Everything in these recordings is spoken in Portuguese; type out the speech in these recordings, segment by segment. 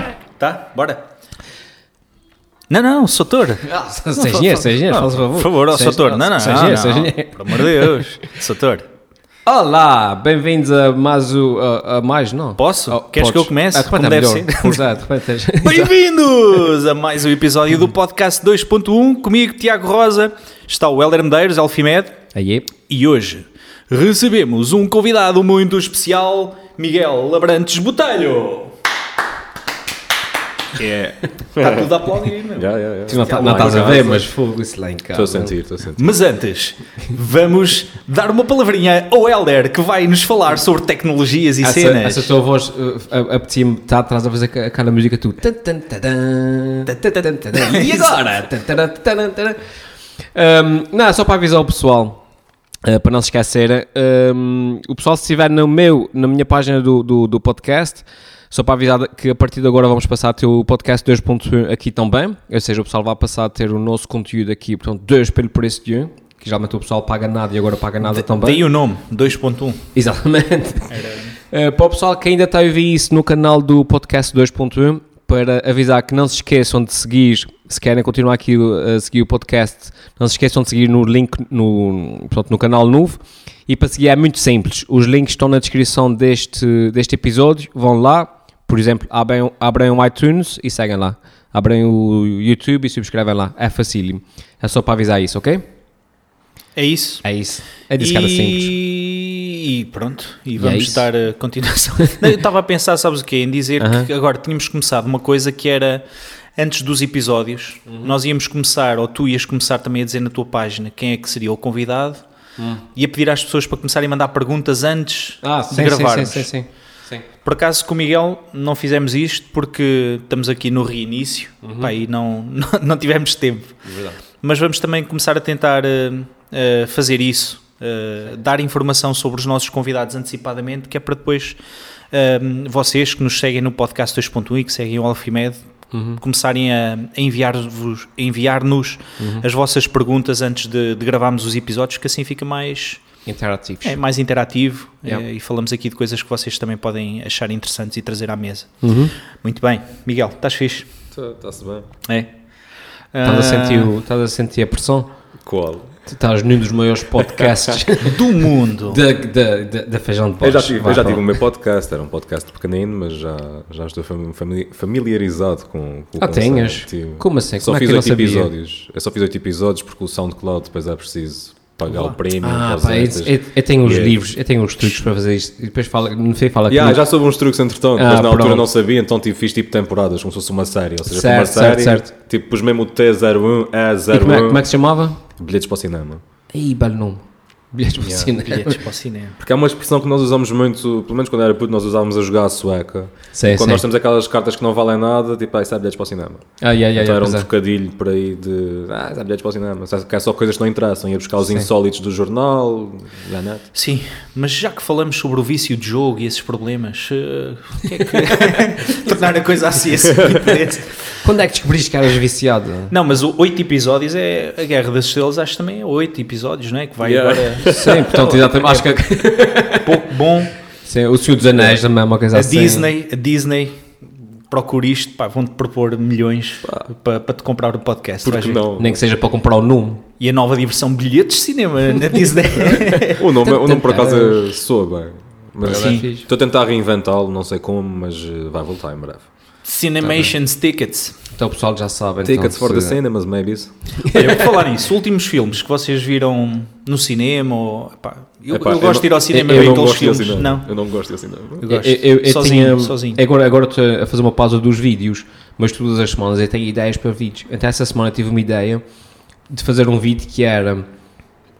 Tá? Tá? Bora. Não, não. Seja engenheiro, seja engenheiro, faz favor. Por favor, Soutor. Não, não, seja engenheiro. Pelo amor de Deus. Soutor. Olá, bem-vindos a mais o. A, a mais, não? Posso? Oh, Queres que eu comece? Ah, Como é deve melhor. ser? Repente é- Bem-vindos a mais um episódio do podcast 2.1. Comigo, Tiago Rosa. Está o Helder Medeiros, Alfimed. Aí, E hoje recebemos um convidado muito especial, Miguel Labrantes Botelho. Que é. Está tudo a aplaudir, meu. Já, já, já. tu não, tá- não estás a ver, mas fogo isso lá em casa. Estou a sentir, estou a sentir. Mas antes, vamos dar uma palavrinha ao Helder que vai nos falar sobre tecnologias e Essa, cenas. essa tua voz uh, a- apetecia-me estar atrás a fazer aquela música tu. E agora? Um, Não, é só para avisar o pessoal. uh, para não se esquecer, um, o pessoal se estiver no meu, na minha página do, do, do podcast, só para avisar que a partir de agora vamos passar a ter o podcast 2.1 aqui também, ou seja, o pessoal vai passar a ter o nosso conteúdo aqui, portanto, 2 pelo preço de 1, que geralmente o pessoal paga nada e agora paga nada também. Daí o nome, 2.1. Exatamente. Uh, para o pessoal que ainda está a ouvir isso no canal do podcast 2.1, para avisar que não se esqueçam de seguir, se querem continuar aqui uh, a seguir o podcast, não se esqueçam de seguir no link no, portanto, no canal novo. E para seguir é muito simples, os links estão na descrição deste, deste episódio, vão lá, por exemplo, abrem, abrem o iTunes e seguem lá. Abrem o YouTube e subscrevem lá, é facílimo. É só para avisar isso, ok? É isso. É isso. É disso que era simples. E, e pronto, e é vamos isso? dar a continuação. Não, eu estava a pensar, sabes o quê? Em dizer Aham. que agora tínhamos começado uma coisa que era antes dos episódios, Uhum. nós íamos começar, ou tu ias começar também a dizer na tua página quem é que seria o convidado Hum. e a pedir às pessoas para começarem a mandar perguntas antes Ah, de sim, gravarmos. sim, sim, sim. sim. Por acaso com o Miguel não fizemos isto porque estamos aqui no reinício Uhum. pá, e não, não, não tivemos tempo. Mas vamos também começar a tentar eh, fazer isso, eh, dar informação sobre os nossos convidados antecipadamente, que é para depois vocês que nos seguem no podcast 2.1 e que seguem o Alfimed Uhum. começarem a, enviar-nos Uhum. as vossas perguntas antes de, de gravarmos os episódios, que assim fica mais, Interativos. é, mais interativo Yeah. eh, e falamos aqui de coisas que vocês também podem achar interessantes e trazer à mesa. Uhum. Muito bem, Miguel, estás fixe? Está-se bem. É? Estás, a Ah, sentir o- estás a sentir a pressão? Qual? Tu estás num dos maiores podcasts do mundo. da, da, da, da Feijão de Eu Paz. já, tive, eu já tive o meu podcast, era um podcast pequenino, mas já, já estou fami- fami- familiarizado com, com o Ah, tenhas? Como assim? Só Como é que fiz eu não oito sabia? episódios. Eu só fiz oito episódios porque o SoundCloud depois é preciso pagar o prémio. Ah, pá, eu, eu- eu tenho os E é- livros, eu tenho os truques para fazer isto. E depois fala, no fim fala Yeah, já soube uns truques entretanto, Ah, mas na altura pronto. não sabia, então tipo, fiz tipo temporadas, como se fosse uma série. Ou seja, foi Certo, uma certo, série, certo. tipo, pus mesmo o T01, E como é, como é E01, que se chamava? bilhetes para o cinema. Ih, belo nome. Bilhetes para o Yeah, cinema. Bilhetes para o cinema. Porque é uma expressão que nós usamos muito, pelo menos quando era puto, nós usávamos a jogar a sueca. Sim, quando sim. nós temos aquelas cartas que não valem nada, tipo, ah, isso é bilhetes para o cinema. Ah, yeah, yeah, então yeah, era um é. trocadilho por aí de, ah, isso é bilhetes para o cinema. Que é só coisas que não interessam. Ia buscar os Sim. insólitos do jornal, da net. Sim, mas já que falamos sobre o vício de jogo e esses problemas, o que é que tornar a coisa assim assim diferente? Quando é que descobriste que eras viciado? Não, mas o oito episódios é a Guerra das Estrelas, acho que também é oito episódios, não é? Que vai Yeah. agora Sim, portanto, exatamente. Acho que pouco bom. sim, o Senhor dos Anéis também é uma coisa A assim. Disney, a Disney procura isto, pá, vão-te propor milhões para, para te comprar o podcast. Porque não? Nem que seja para comprar o número. E a nova diversão bilhetes de cinema na Disney. O nome, o nome por acaso soa bem. Mas Sim. estou a tentar reinventá-lo, não sei como, mas eh, vai voltar em breve. Cinemations Tickets. Então o pessoal já sabe. Tickets então, for the se- cinemas, maybe. Olha, por falar nisso, últimos filmes que vocês viram no cinema, ou, pá, eu, Epá, eu eu gosto de ir ao cinema eu ver não aqueles gosto de ir ao filmes. cinema. Não, Eu não gosto de ir ao cinema. eu gosto. Eu, eu- eu sozinho, tinha- sozinho. Agora, agora estou a fazer uma pausa dos vídeos, mas todas as semanas eu tenho ideias para vídeos. Então essa semana tive uma ideia de fazer um vídeo que era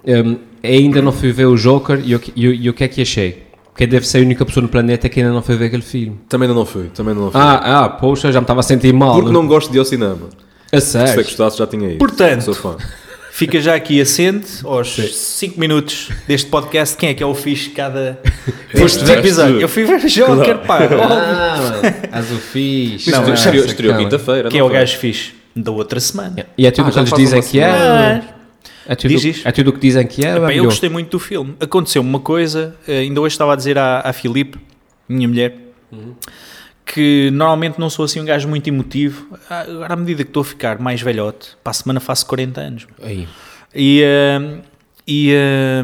hum, ainda não fui ver o Joker e o, que- e o- e o que é que achei. Porque deve ser a única pessoa no planeta que ainda não foi ver aquele filme. Também ainda não fui, também ainda não fui. Ah, ah, poxa, já me estava a sentir mal. Porque não gosto de ir ao cinema. A Se eu sério. gostasse, já tinha ido. Portanto, Sou fã. Fica já aqui assente aos 5 minutos deste podcast. Quem é que é o fixe de cada deste episódio? Eu fui ver Joker, pá. óbvio. Ah, mano, és o fixe. Mas Não, estreou, é, quinta-feira. Que é não o gajo fixe da outra semana. E é tudo Ah, o que eles dizem que é. É tudo, Diz isto. é tudo o que dizem que é. ou é Bem, eu gostei muito do filme. Aconteceu uma coisa, eh, ainda hoje estava a dizer à, à Filipe, minha mulher, que normalmente não sou assim um gajo muito emotivo. Ah, Agora, à medida que estou a ficar mais velhote, para a semana faço 40 anos. Aí. E, hum, e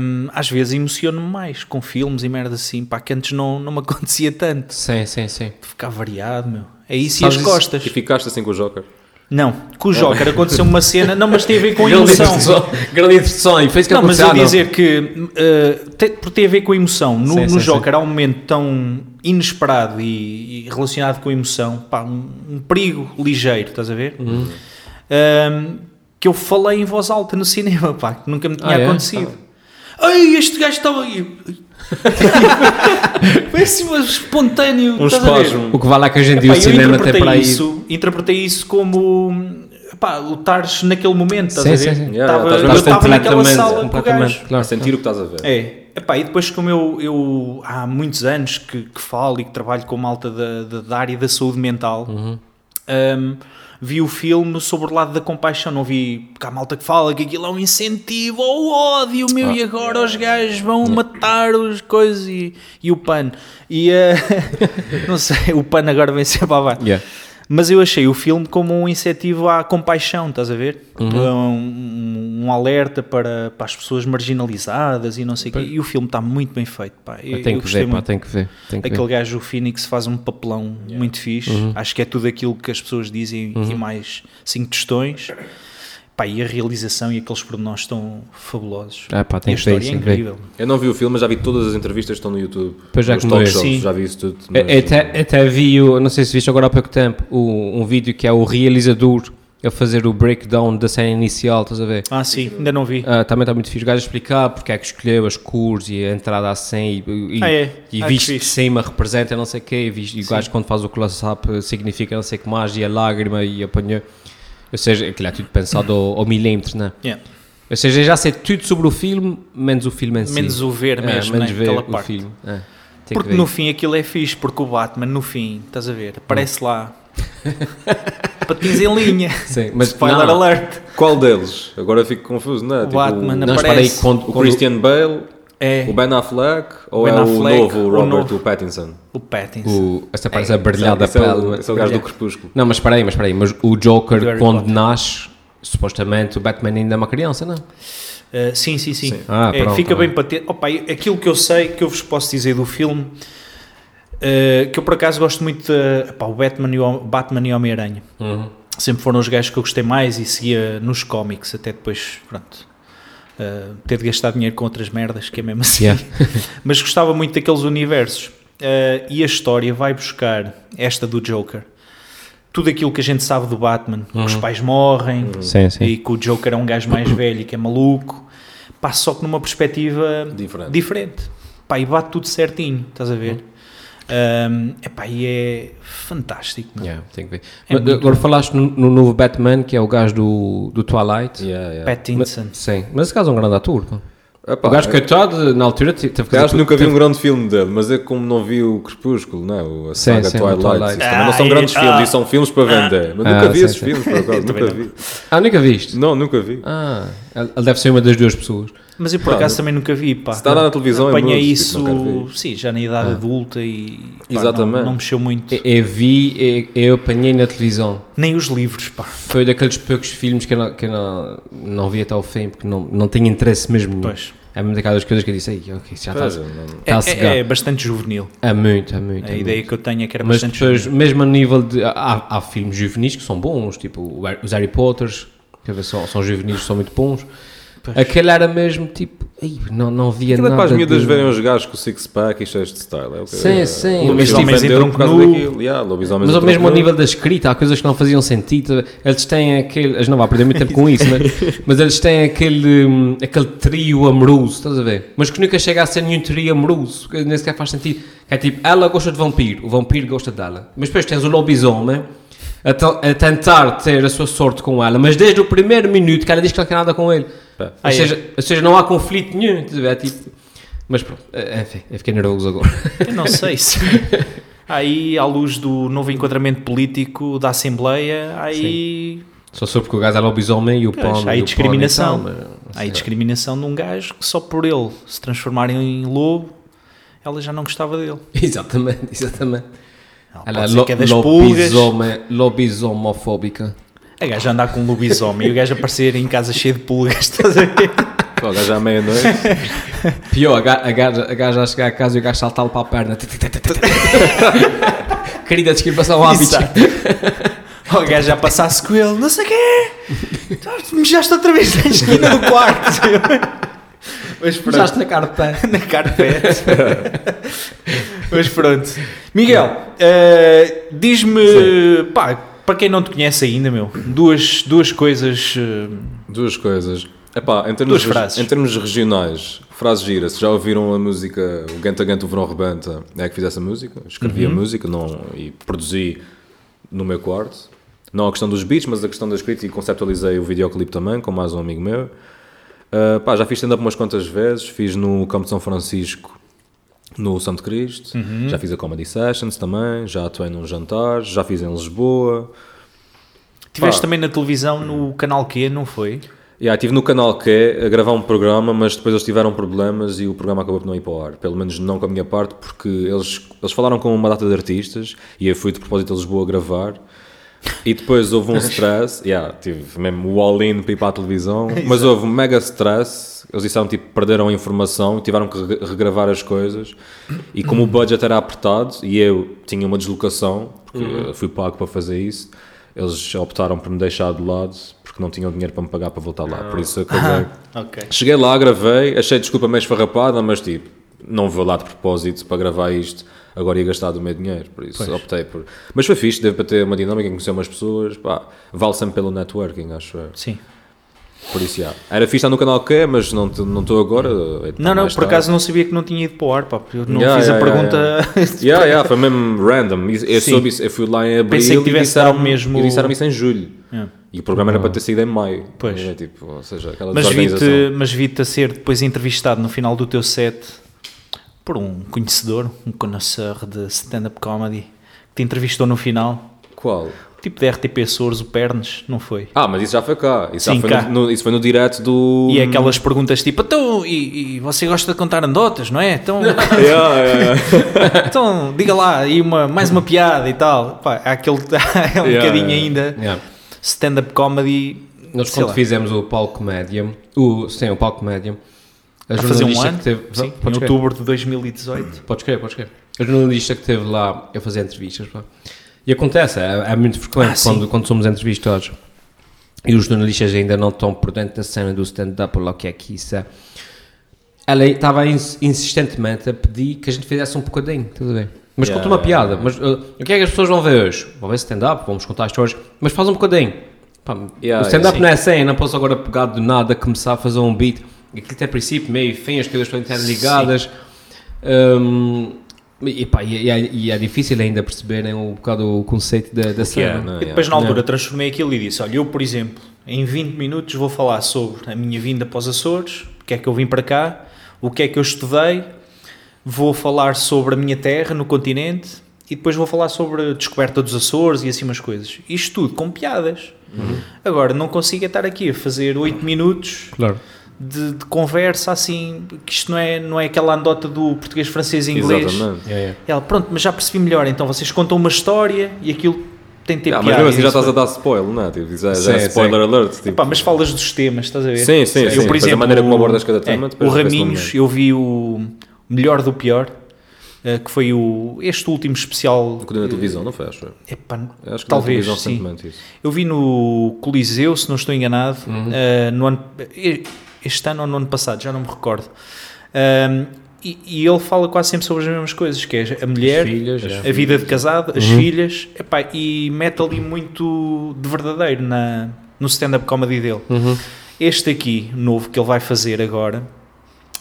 hum, às vezes emociono-me mais com filmes e merda assim, pá, que antes não, não me acontecia tanto. Sim, sim, sim. Ficar variado, meu. É isso Sabes e as isso? costas. E ficaste assim com o Joker? Não, com o Joker aconteceu uma cena, não, mas tem a ver com a emoção. Grande introdução. E isso que Não, mas eu dizer que uh, tem, porque tem a ver com a emoção. No, Sim, no sim, Joker há um momento tão inesperado e, e relacionado com a emoção, pá, um, um perigo ligeiro, estás a ver? Uhum. Um, que eu falei em voz alta no cinema, pá, que nunca me tinha Ah, é? acontecido. Ai, este gajo estava aí. Foi assim, mas espontâneo. Um a espasmo. O que vale é que em dia Epá, o cinema interpretei para aí. isso, interpretei isso como pá, lutares naquele momento, estás Sim, a sim, ver? sim. Yeah, Tava- estás eu estava naquela sala com o completamente, gajo. claro. A sentir o que estás a ver. É, epá, e depois como eu, eu há muitos anos que, que falo e que trabalho com malta da, da, da área da saúde mental, Uhum. hum, vi o filme sobre o lado da compaixão, não vi, porque há malta que fala que aquilo é um incentivo ao ódio, meu, Ah. e agora os gajos vão matar os coisas e, e o PAN. E eh, não sei, o PAN agora vem ser para baixo. Yeah. Mas eu achei o filme como um incentivo à compaixão, estás a ver? Uhum. Um, um alerta para, para as pessoas marginalizadas e não sei o quê. E o filme está muito bem feito, pá. Eu, Tem eu que ver, pá, tem que ver. Tem que Aquele ver. gajo, o Phoenix, faz um papelão muito fixe. Uhum. Acho que é tudo aquilo que as pessoas dizem e mais cinco tostões. Pá, e a realização e aqueles pormenores estão fabulosos. Ah, pá, tem e a história é isso, ver. incrível. Eu não vi o filme, mas já vi todas as entrevistas que estão no YouTube. Pois já como shows, já vi isso tudo. Eu- mas- Até, até vi, o- não sei se viste agora há pouco tempo, o- um vídeo que é o realizador a fazer o breakdown da cena inicial, estás a ver? Ah, sim, ainda não vi. Ah, também está muito fixe. O gajo a explicar porque é que escolheu as cores e a entrada à 100 e, e, Ah, é? e Ah, que visto de cima representa não sei o quê. E, visto, e o gajo quando faz o close-up significa não sei o que mais e a lágrima e apanhou. Ou seja, aquilo é tudo pensado ao, ao milímetro, né? Yeah. Ou seja, eu já sei tudo sobre o filme, menos o filme em si. Menos o ver É, mesmo, menos né? ver aquela o parte. filme. É, Porque no fim aquilo é fixe, porque o Batman, no fim, estás a ver, aparece lá. Patins em linha. Sim, mas Spoiler não. alert. Qual deles? Agora fico confuso, não é? O Batman Não, espera aí, aparece. quando, o Christian Bale, É o Ben Affleck ou Ben é Affleck, o novo o Robert novo. o Pattinson? o Pattinson. o, essa parece a brilhar da Esse é pele. o- é? esse é o gajo do. Crepúsculo. Não, mas espera aí, mas espera aí, mas o Joker, quando Potter. nasce, supostamente o Batman ainda é uma criança, não? Uh, sim, sim, sim. Sim. Ah, É, pronto, fica tá bem patente. Opa, aquilo que eu sei, que eu vos posso dizer do filme, uh, que eu por acaso gosto muito de, epá, o Batman e o Batman e o Homem-Aranha. Sempre foram os gajos que eu gostei mais e seguia nos cómics, até depois, pronto. Uh, ter de gastar dinheiro com outras merdas, que é mesmo assim. Yeah. Mas gostava muito daqueles universos. Uh, e a história vai buscar esta do Joker. Tudo aquilo que a gente sabe do Batman, que os pais morrem, Sim, sim. e que o Joker é um gajo mais velho e que é maluco, pá, só que numa perspectiva Diferente. diferente. Pá, e bate tudo certinho, estás a ver? Um, epá, e é fantástico. Yeah, tem que ver. É Mas, agora falaste no, no novo Batman, que é o gajo do, do Twilight. Yeah, yeah. Pattinson. Sim, mas esse gajo é um grande ator. pá. Epá, o gajo, eu- coitado, na altura, te- teve que acho que nunca vi um grande filme dele, mas é como não vi o Crepúsculo, não é? O- A Sim, saga sim, o Twilight. Twilight. Também não são Ah, grandes ah, filmes, e são filmes para vender. Mas Ah, nunca vi sim, esses sim. filmes, por acaso, nunca vi. Ah, nunca viste? Não, nunca vi. Ah, ele deve ser uma das duas pessoas. Mas eu por acaso também nunca vi. Pá. Se está lá na televisão é Apanhei muito, isso, tipo, sim, já na idade adulta e pá, Exatamente. Não, não mexeu muito. Eu, eu vi, eu, eu apanhei na televisão. Nem os livros, pá. Foi daqueles poucos filmes que eu não, que eu não, não vi até ao fim, porque não, não tinha interesse mesmo nenhum. Pois. É uma daquelas coisas que eu disse, "Ei, ok, já está É, tá a cegar. é, é bastante juvenil. É muito, é muito. A é ideia muito. que eu tenho é que era Mas bastante depois, juvenil. mesmo a nível de. Há, há filmes juvenis que são bons, tipo os Harry Potters, ver, são, são juvenis, são muito bons. Pois. Aquele era mesmo tipo. Não, não via Aquilo é nada. para as miúdas de- verem os gajos com o six-pack e cheios de style. É o que Sim, é, sim, lobisomem tipo- venderam em por causa nu. daquilo. Yeah, lobisomens Mas ao mesmo nu. nível da escrita, há coisas que não faziam sentido. Eles têm aquele. Eles não vão perder muito tempo com isso, né? mas eles têm aquele, aquele trio amoroso, estás a ver? Mas que nunca chega a ser nenhum trio amoroso, que nem sequer faz sentido. É tipo, ela gosta de vampiro, o vampiro gosta dela. Mas depois tens o lobisomem a, a tentar ter a sua sorte com ela, mas desde o primeiro minuto que ela diz que não quer nada com ele. Pá. Ou, Ah, é? seja, ou seja, não há conflito nenhum. É tipo. Mas pronto, é, enfim, eu fiquei nervoso agora. Eu não sei se. Aí, à luz do novo enquadramento político da Assembleia, aí, Só soube porque o gajo é lobisomem e o pão. há aí discriminação. tal, mas- há aí discriminação de um gajo que só por ele se transformar em lobo, ela já não gostava dele. Exatamente, exatamente. Ela é lo, que é das pulgas. lobisome, lobisomofóbica. A gaja andar com um lobisomem e o gajo aparecer em casa cheio de pulgas, estás a ver? Pô, já à meia-noite. Pior, a ga- a gaja, a gaja a chegar a casa e o gajo saltá-lo para a perna. Querida, desculpa, um hábito. O gajo já passasse com ele, não sei o quê. Já estou outra vez na esquina do quarto. Mas pronto. Na carta. na carpete. Mas pronto. Miguel, eh, diz-me, pá, para quem não te conhece ainda, meu, duas, duas coisas. eh, Duas coisas. Epá, em termos, Duas frases. em termos regionais, frase gira. Se já ouviram a música O Ganta Ganta o Verão Rebenta, é que fiz essa música. Escrevi Uhum. a música não, e produzi no meu quarto. Não a questão dos beats, mas a questão da escrita e conceptualizei o videoclipe também, com mais um amigo meu. Ah, pá, já fiz stand-up umas quantas vezes. Fiz no Campo de São Francisco, no Santo Cristo. Uhum. Já fiz a Comedy Sessions também. Já atuei num jantar. Já fiz em Lisboa. Tiveste Pá. também na televisão no canal Q, não foi? Yeah, estive no canal Q a gravar um programa, mas depois eles tiveram problemas e o programa acabou por não ir para o ar. Pelo menos não com a minha parte, porque eles, eles falaram com uma data de artistas e eu fui de propósito a Lisboa gravar. E depois houve um stress, yeah, tive mesmo o all-in para ir para a televisão, mas houve um mega stress. Eles disseram tipo, perderam a informação, tiveram que re- regravar as coisas. E como o budget era apertado e eu tinha uma deslocação, porque eu fui pago para fazer isso, eles optaram por me deixar de lado porque não tinham dinheiro para me pagar para voltar lá. Por isso acabei. Ok. Cheguei lá, gravei, achei desculpa meio esfarrapada, mas tipo, não vou lá de propósito para gravar isto, agora ia gastar do meu dinheiro, por isso optei por. Mas foi fixe, deve para ter uma dinâmica, conhecer umas pessoas, pá, vale sempre pelo networking, acho eu. Sim. Por isso, já. Era fixe estar no canal que é, mas não não estou agora. é Não, não, mais por tarde. acaso não sabia que não tinha ido para o ar, pá. Eu não Yeah, fiz yeah, a yeah, pergunta. Yeah, yeah, foi mesmo random. Eu, Sim. soube eu fui lá em abril Pensei que e tivesse disseram dado mesmo- e disseram isso em julho. Yeah. E o programa era para ter saído em maio. Pois. É, tipo, ou seja, aquela Mas vi-te mas vi a ser depois entrevistado no final do teu set por um conhecedor, um conhecedor de stand-up comedy, que te entrevistou no final. Qual? Tipo de RTP Açores, o Pernes, não foi? Ah, mas isso já foi cá. Isso, Sim, já foi cá. No, no- isso foi no direto do. E é aquelas perguntas tipo, então, e, e você gosta de contar anedotas, não é? Então, Yeah, yeah, yeah. então diga lá, aí uma, mais uma piada e tal. Pá, há aquele, é um Yeah, bocadinho yeah. ainda Yeah. stand-up comedy. Nós quando lá. fizemos o palco comédia, o, sim, o palco comédia, a a fazer um ano, que teve, sim, em crer, outubro de 2018. podes crer, podes crer. A jornalista que esteve lá a fazer entrevistas, pá. E acontece, é, é muito frequente Ah, quando, quando somos entrevistados e os jornalistas ainda não estão por dentro da cena do stand-up ou lá o que é que isso é. Ela estava ins- insistentemente a pedir que a gente fizesse um bocadinho, a ver? Mas Yeah, conta uma yeah, piada. Mas uh, o que é que as pessoas vão ver hoje? Vão ver stand-up, vamos contar histórias, mas faz um bocadinho. Pá, Yeah, o stand-up sim. não é assim, não posso agora pegar do nada, começar a fazer um beat. Aquilo tem princípio, meio e fim, as coisas estão interligadas. Um, e, pá, e, e é, e é difícil ainda perceberem um bocado o conceito da, da Que é, cena. não é? E depois na altura transformei aquilo e disse, olha, eu por exemplo, em 20 minutos vou falar sobre a minha vinda para os Açores, porque é que eu vim para cá, o que é que eu estudei, vou falar sobre a minha terra no continente e depois vou falar sobre a descoberta dos Açores e assim umas coisas. Isto tudo com piadas. Agora, não consigo estar aqui a fazer 8 minutos Claro. De, de conversa assim, que isto não é, não é aquela andota do português, francês e inglês. Exatamente. Ela, pronto, mas já percebi melhor, então vocês contam uma história e aquilo tem de ter Ah, mas mesmo assim já estás a dar spoiler, não é? Tipo, já, já Sim, é spoiler alert. Tipo, Epá, mas falas dos temas, estás a ver? Sim, sim, Eu, sim. por Depois a exemplo, maneira como abordas cada é, tema, o vê-se no Raminhos, eu vi o melhor do pior, eh, que foi o, este último especial. Quando na televisão, não foi? Acho eu. Epá, Acho que Talvez, na televisão sim. isso. eu vi no Coliseu, se não estou enganado, eh, no ano, eh, este ano ou no ano passado, já não me recordo. Ahm, e, e ele fala quase sempre sobre as mesmas coisas, que é a mulher, As filhas, a vida de casado, as filhas, epá, e mete ali muito de verdadeiro na, no stand-up comedy dele. Uhum. Este aqui, novo, que ele vai fazer agora,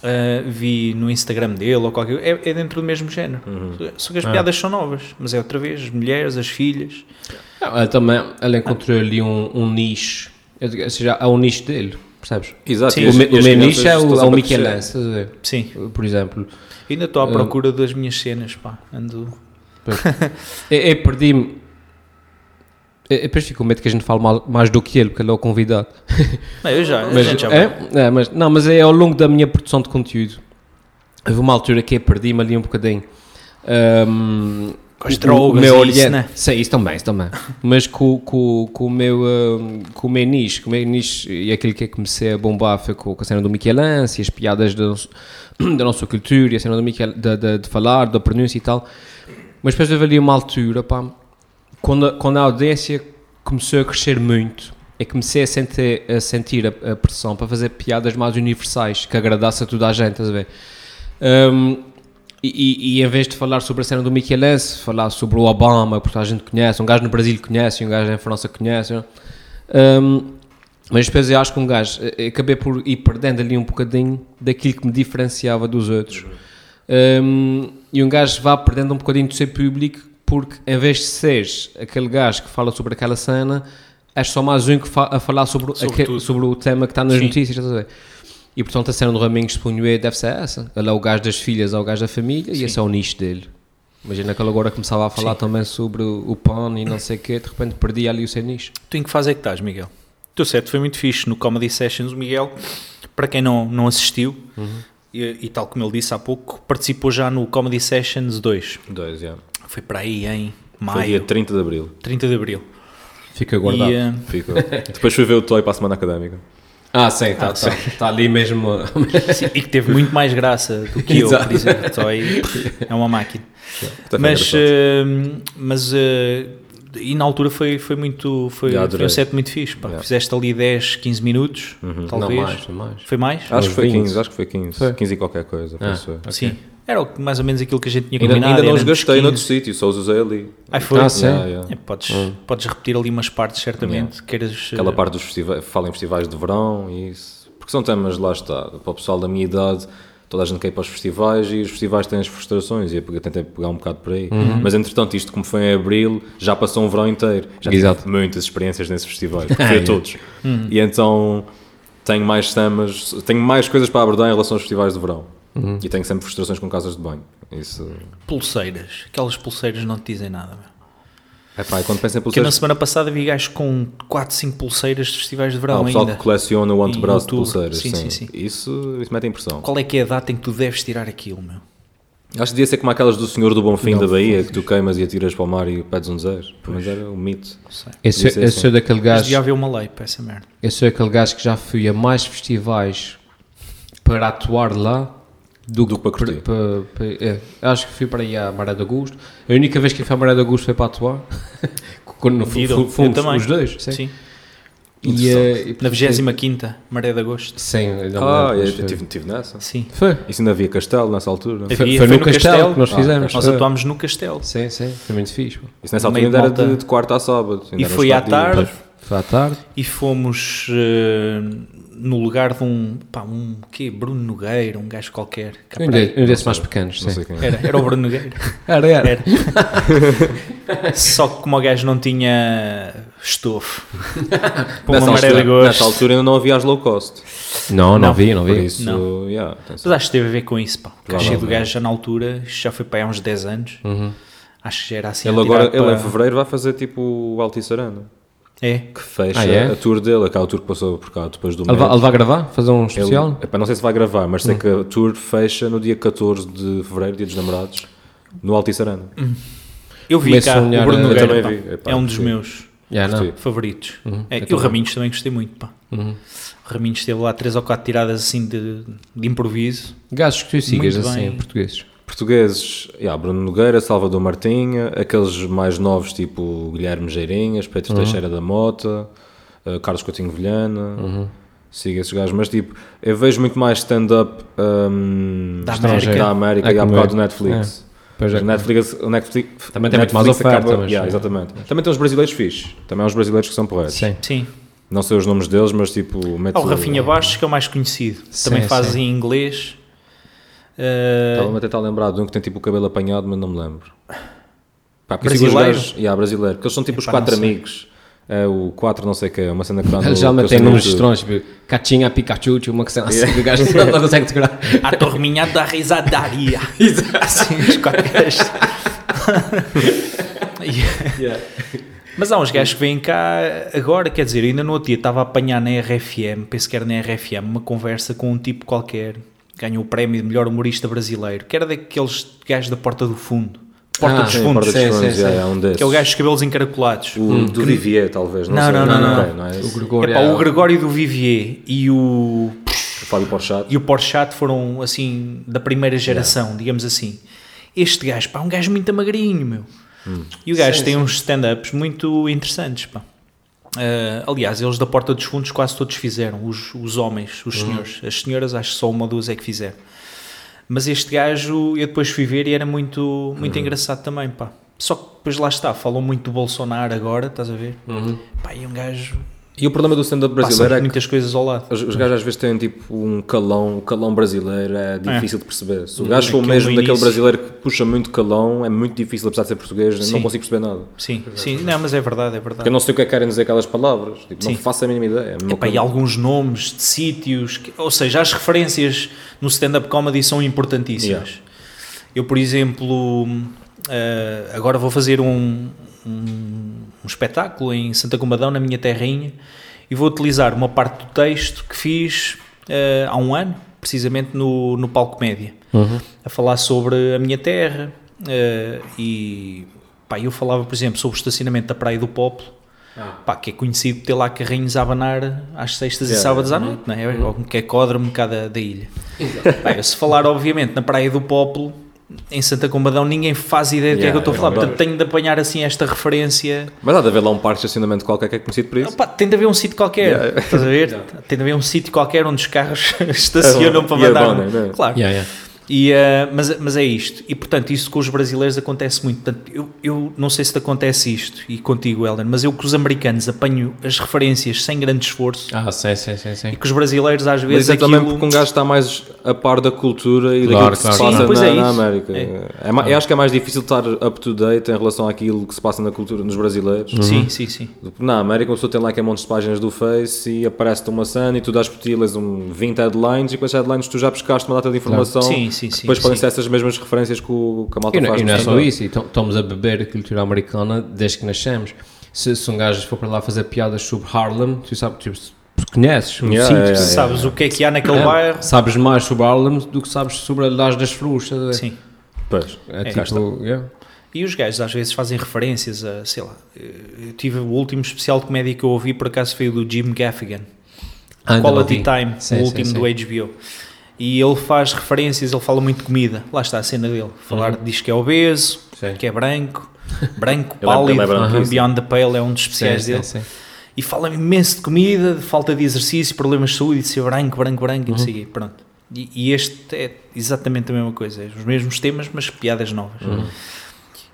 ah, vi no Instagram dele ou qualquer é, é dentro do mesmo género. Uhum. Só que as Ah. piadas são novas, mas é outra vez, as mulheres, as filhas. Ah, Ela também ela encontrou ali um, um nicho, ou seja, há um nicho dele, percebes? Exato. Sim. o me- o as meu crianças nicho é o, é o Mickey. Lance? Sim, por exemplo. ainda estou à Ah. procura das minhas cenas, pá. Ando... Eu, eu perdi-me. Depois fico com medo que a gente fale mal- mais do que ele, porque ele é o convidado. Não, eu já, a Mas, gente já é, é, mas, não, mas é ao longo da minha produção de conteúdo. Houve uma altura que eu perdi-me ali um bocadinho. Ahm, Com as drogas o meu e isso, oriente, né? Sim, isso também, isso também. Mas com, com, com o meu hum, com o meu nicho, com o meu nicho e aquilo que eu comecei a bombar foi com, a cena do Michelangelo e as piadas da, nosso- da nossa cultura e a cena do Michel, de, de, de falar, da pronúncia e tal. Mas depois houve ali uma altura, pá, quando, quando a audiência começou a crescer muito, eu comecei a sentir a, sentir a, a pressão para fazer piadas mais universais, que agradasse a toda a gente, estás a ver? Hum, e, e- e em vez de falar sobre a cena do Michelangelo, falar sobre o Obama, porque a gente conhece, um gajo no Brasil conhece, um gajo em França conhece. é? Hum, mas depois eu acho que um gajo, eh, eh, acabei por ir perdendo ali um bocadinho daquilo que me diferenciava dos outros. Hum, e um gajo vá perdendo um bocadinho do seu público, porque em vez de seres aquele gajo que fala sobre aquela cena, és só mais um que fa- a falar sobre, Sobre aque- tudo. sobre o tema que está nas Sim. notícias. estás a ver? E portanto a cena do Raminhos de Punhoé deve ser essa. Ele é o gajo das filhas, é o gajo da família e Sim. esse é o nicho dele. Imagina que ele agora começava a falar Sim. também sobre o pão e não sei o quê, de repente perdia ali o seu nicho. Tu em que fase é que estás, Miguel? O teu set foi muito fixe no Comedy Sessions. O Miguel, para quem não, não assistiu, e, e tal como ele disse há pouco, participou já no Comedy Sessions 2. Dois, yeah. Foi para aí em Foi dia maio, 30 de Abril. 30 de Abril. Fica guardado. E, eh, Ficou. Depois fui ver o Toy para a semana académica. Ah, sim, está tá, tá ali mesmo. sim, e que teve muito mais graça do que eu, por exemplo. Toy é uma máquina. Foi Mas, eh, mas eh, e na altura foi, foi muito foi, foi um set muito fixe. Pá. Fizeste ali 10, 15 minutos, não talvez. mais, não mais. Foi mais? Acho que foi 20. 15, acho que foi 15. Foi. 15 e qualquer coisa. Ah, pensou. ok. Sim. Era mais ou menos aquilo que a gente tinha Ainda, combinado. ainda não os gastei 15. noutro sítio, só os usei ali. Ai, foi? Ah, sim. Yeah, yeah. É, podes, podes repetir ali umas partes, certamente. Queiras, Aquela eh, parte dos festivais, fala em festivais de verão e isso. Porque são temas, lá está, para o pessoal da minha idade, toda a gente quer ir para os festivais e os festivais têm as frustrações e eu tentei pegar um bocado por aí. Mas entretanto, isto como foi em abril, já passou um verão inteiro. Já Exato. tive muitas experiências nesses festivais, porque fui a todos. E então tenho mais temas, tenho mais coisas para abordar em relação aos festivais de verão. E tenho sempre frustrações com casas de banho. Isso. pulseiras. Aquelas pulseiras não te dizem nada. meu. É pá, quando penso em Porque na pulseiras. semana passada vi gajos com 4, 5 pulseiras de festivais de Ah, verão o pessoal ainda. que coleciona o antebraço de pulseiras. Sim, Sim, sim, sim. Isso, isso mete impressão. Qual é que é a data em que tu deves tirar aquilo, meu? Acho que devia ser como aquelas do Senhor do Bonfim da Bahia, que tu queimas e atiras para o mar e pedes um zero. Pelo menos era um mito. Não sei. Eu sou, Isso é eu assim. sou daquele Mas gajo. devia haver uma lei para essa merda. Eu sou aquele gajo que já fui a mais festivais para atuar lá do, Do que para curtir. para- para- é, acho que fui para aí à Maré de Augusto. A única vez que fui à Maré de Augusto foi para atuar. Quando fu- Ido. fu- Eu fomos os dois. Sim. Sim. E, e- Na 25 Maré de Agosto. Sim, Ah, eu estive tive nessa. Sim. Foi. Isso ainda havia castelo nessa altura. Havia, Foi, foi no, no castelo, Castelo. que nós Ah, fizemos. Nós atuámos no Castelo. Sim, sim, foi muito fixe. pô. Isso nessa altura ainda era de, de quarta a sábado. E foi à tarde Foi à tarde. e fomos eh, no lugar de um, pá, um quê? Bruno Nogueira, um gajo qualquer. Cá Um um desses mais pequenos, Não sim. é. Era, era o Bruno Nogueira. Era, era. Era. Só que como o gajo não tinha estofo para Nessa uma maré de altura, agosto. nessa altura ainda não havia as low cost. Não, não, Não, vi, não vi. isso, Não. yeah, Mas acho que teve a ver com isso, pá. O cachê do Provavelmente. gajo já na altura, isto já foi para aí há uns 10 anos. Uhum. Acho que já era assim. Ele agora, ele em fevereiro vai fazer tipo o Altice Arena, É. que fecha Ah, é? a tour dele, aquela tour que passou por cá depois do Ele vai, ele vai gravar? Fazer um Ele- especial? epá, não sei se vai gravar, mas sei que a tour fecha no dia 14 de fevereiro, dia dos namorados, no Altice Arena. Eu vi Começo cá o Bruno eu Nogueira, vi, epá, é um dos meus. Gostei. favoritos. Uhum, É, eu e o também. Raminhos também gostei muito, pá. Uhum. O Raminhos teve lá três ou quatro tiradas assim de, de improviso. Gajos que tu sigas Muito assim, bem. portugueses. Portugueses, yeah, Bruno Nogueira, Salvador Martinha, aqueles mais novos tipo Guilherme Geirinhas, Pedro Uhum. Teixeira da Mota, uh, Carlos Coutinho Vilhana, Uhum. siga esses gajos, mas tipo, eu vejo muito mais stand-up um, Da estrangeiro América. da América É e há bocado do Netflix. Pois é. O Netflix, o Netflix Também tem muito mais Netflix oferta, acaba- mas- yeah, exatamente. Também tem uns brasileiros fixes, também há uns brasileiros que são porreiros. Sim. Sim. Não sei os nomes deles, mas tipo, mete Há o Rafinha Bastos, que é o mais conhecido. Também Sim, faz sim. em inglês. Uh, Estava-me a tentar lembrar de um que tem tipo o cabelo apanhado, mas não me lembro. Pá, os Brasileiro? gajos- yeah, brasileiro, porque eles são tipo os Epá, quatro não amigos. É o 4 não sei o que, é uma cena que está no... Eles já nomes YouTube. estranhos, tipo, Catinha, Pikachu, uma questão assim, que o gajo não consegue segurar. a turminha da risadaria. assim, os quatro gajos. E- Mas há uns gajos que vêm cá agora, quer dizer, ainda no outro dia estava a apanhar na RFM, penso que era na RFM, uma conversa com um tipo qualquer, ganhou o prémio de melhor humorista brasileiro, que era daqueles gajos da porta do fundo, Porta Ah, dos Sim, Fundos, Porta dos sim, Fundos, sim, é, sim. é um desses. que é o gajo dos cabelos encaracolados. O do Vivier, talvez. Não, Não, sei. não, não, não. Não é O. Gregório. Epá, é- o Gregório do Vivier e o, O Fábio Porchat. e o Porchat foram assim da primeira geração, digamos assim. Este gajo, pá, é um gajo muito magrinho, meu. E o gajo Sim, tem sim. uns stand-ups muito interessantes, pá. Ah, aliás, eles da Porta dos Fundos quase todos fizeram, os, os homens, os senhores. As senhoras, acho que só uma ou duas é que fizeram. Mas este gajo, eu depois fui ver e era muito, muito engraçado também, pá. Só que depois lá está, falam muito do Bolsonaro agora, estás a ver? Uhum. Pá, e um gajo E o problema do stand-up brasileiro é que muitas coisas ao lado. os, os gajos às vezes têm tipo um calão, o calão brasileiro é difícil de perceber. Se o gajo for mesmo no daquele início. brasileiro que puxa muito calão, é muito difícil, apesar de ser português, Sim. não consigo perceber nada. Sim, sim, não, mas é verdade, é verdade. Porque eu não sei o que é que querem dizer aquelas palavras. Tipo, não faço a mínima ideia. É Epá, e alguns nomes de sítios, que- ou seja, as referências no stand-up comedy são importantíssimas. Yeah. Eu, por exemplo, eh, agora vou fazer um, um, um espetáculo em Santa Combadão, na minha terrinha, e vou utilizar uma parte do texto que fiz eh, há um ano, precisamente no, no Palco Média, a falar sobre a minha terra eh, e pá, eu falava, por exemplo, sobre o estacionamento da Praia do Poplo, pá, que é conhecido por ter lá carrinhos a abanar às sextas e Yeah, sábados à yeah. noite, não é? Ou que é códromo cá da, ilha. Pá, eu se falar, obviamente, na Praia do Poplo, em Santa Combadão, ninguém faz ideia do que é que eu Yeah, estou a é falar, portanto tenho de apanhar assim esta referência. Mas há de haver lá um parque de estacionamento qualquer que é conhecido por isso. Opa, tem de haver um sítio qualquer, Yeah. estás a ver? Tem de haver um sítio qualquer onde os carros estacionam para E mandar. abanem, não é? Claro. Yeah, yeah. E, eh, mas, mas é isto. E portanto, isso com os brasileiros acontece muito. Portanto, eu, eu não sei se te acontece isto, e contigo, Helder, mas eu com os americanos apanho as referências sem grande esforço Ah, sim, sim, sim, sim. e que os brasileiros às Mas vezes é também aquilo. porque um gajo está mais a par da cultura e Claro, daquilo que claro. se passa na, é na. América. É. ma- eu acho que é mais difícil estar up to date em relação àquilo que se passa na cultura nos brasileiros. Sim, sim, sim. Na América, uma pessoa tem lá que é montes de páginas do Face e aparece-te uma cena e tu dás por ti, lês um 20 headlines e com as headlines tu já pescaste uma data de informação. Sim, sim, sim, Depois podem sim. ser essas mesmas referências que, o, que a malta E não, faz e não é só isso, estamos a beber a cultura americana desde que nascemos. Se, se um gajo for para lá fazer piadas sobre Harlem, tu sabes, tipo, tu conheces o Yeah, yeah, yeah. Sabes o que é que há naquele É, bairro? sabes mais sobre Harlem do que sabes sobre a Laje das a ver? Sim. Pois. É, cá tipo. E os gajos às vezes fazem referências a, sei lá, eu tive o último especial de comédia que eu ouvi, por acaso foi o do Jim Gaffigan, Ah, Quality. Time, Sim, o sim, último sim. do HBO. E ele faz referências, ele fala muito de comida, lá está a cena dele. Falar, diz que é obeso, Sim. que é branco, branco, é- pálido, é branquíssimo. Beyond the Pale é um dos especiais Sim, dele. sim. E fala imenso de comida, de falta de exercício, problemas de saúde, de ser branco, branco, branco, e não sei o quê. Pronto. E, e este é exatamente a mesma coisa, é os mesmos temas, mas piadas novas.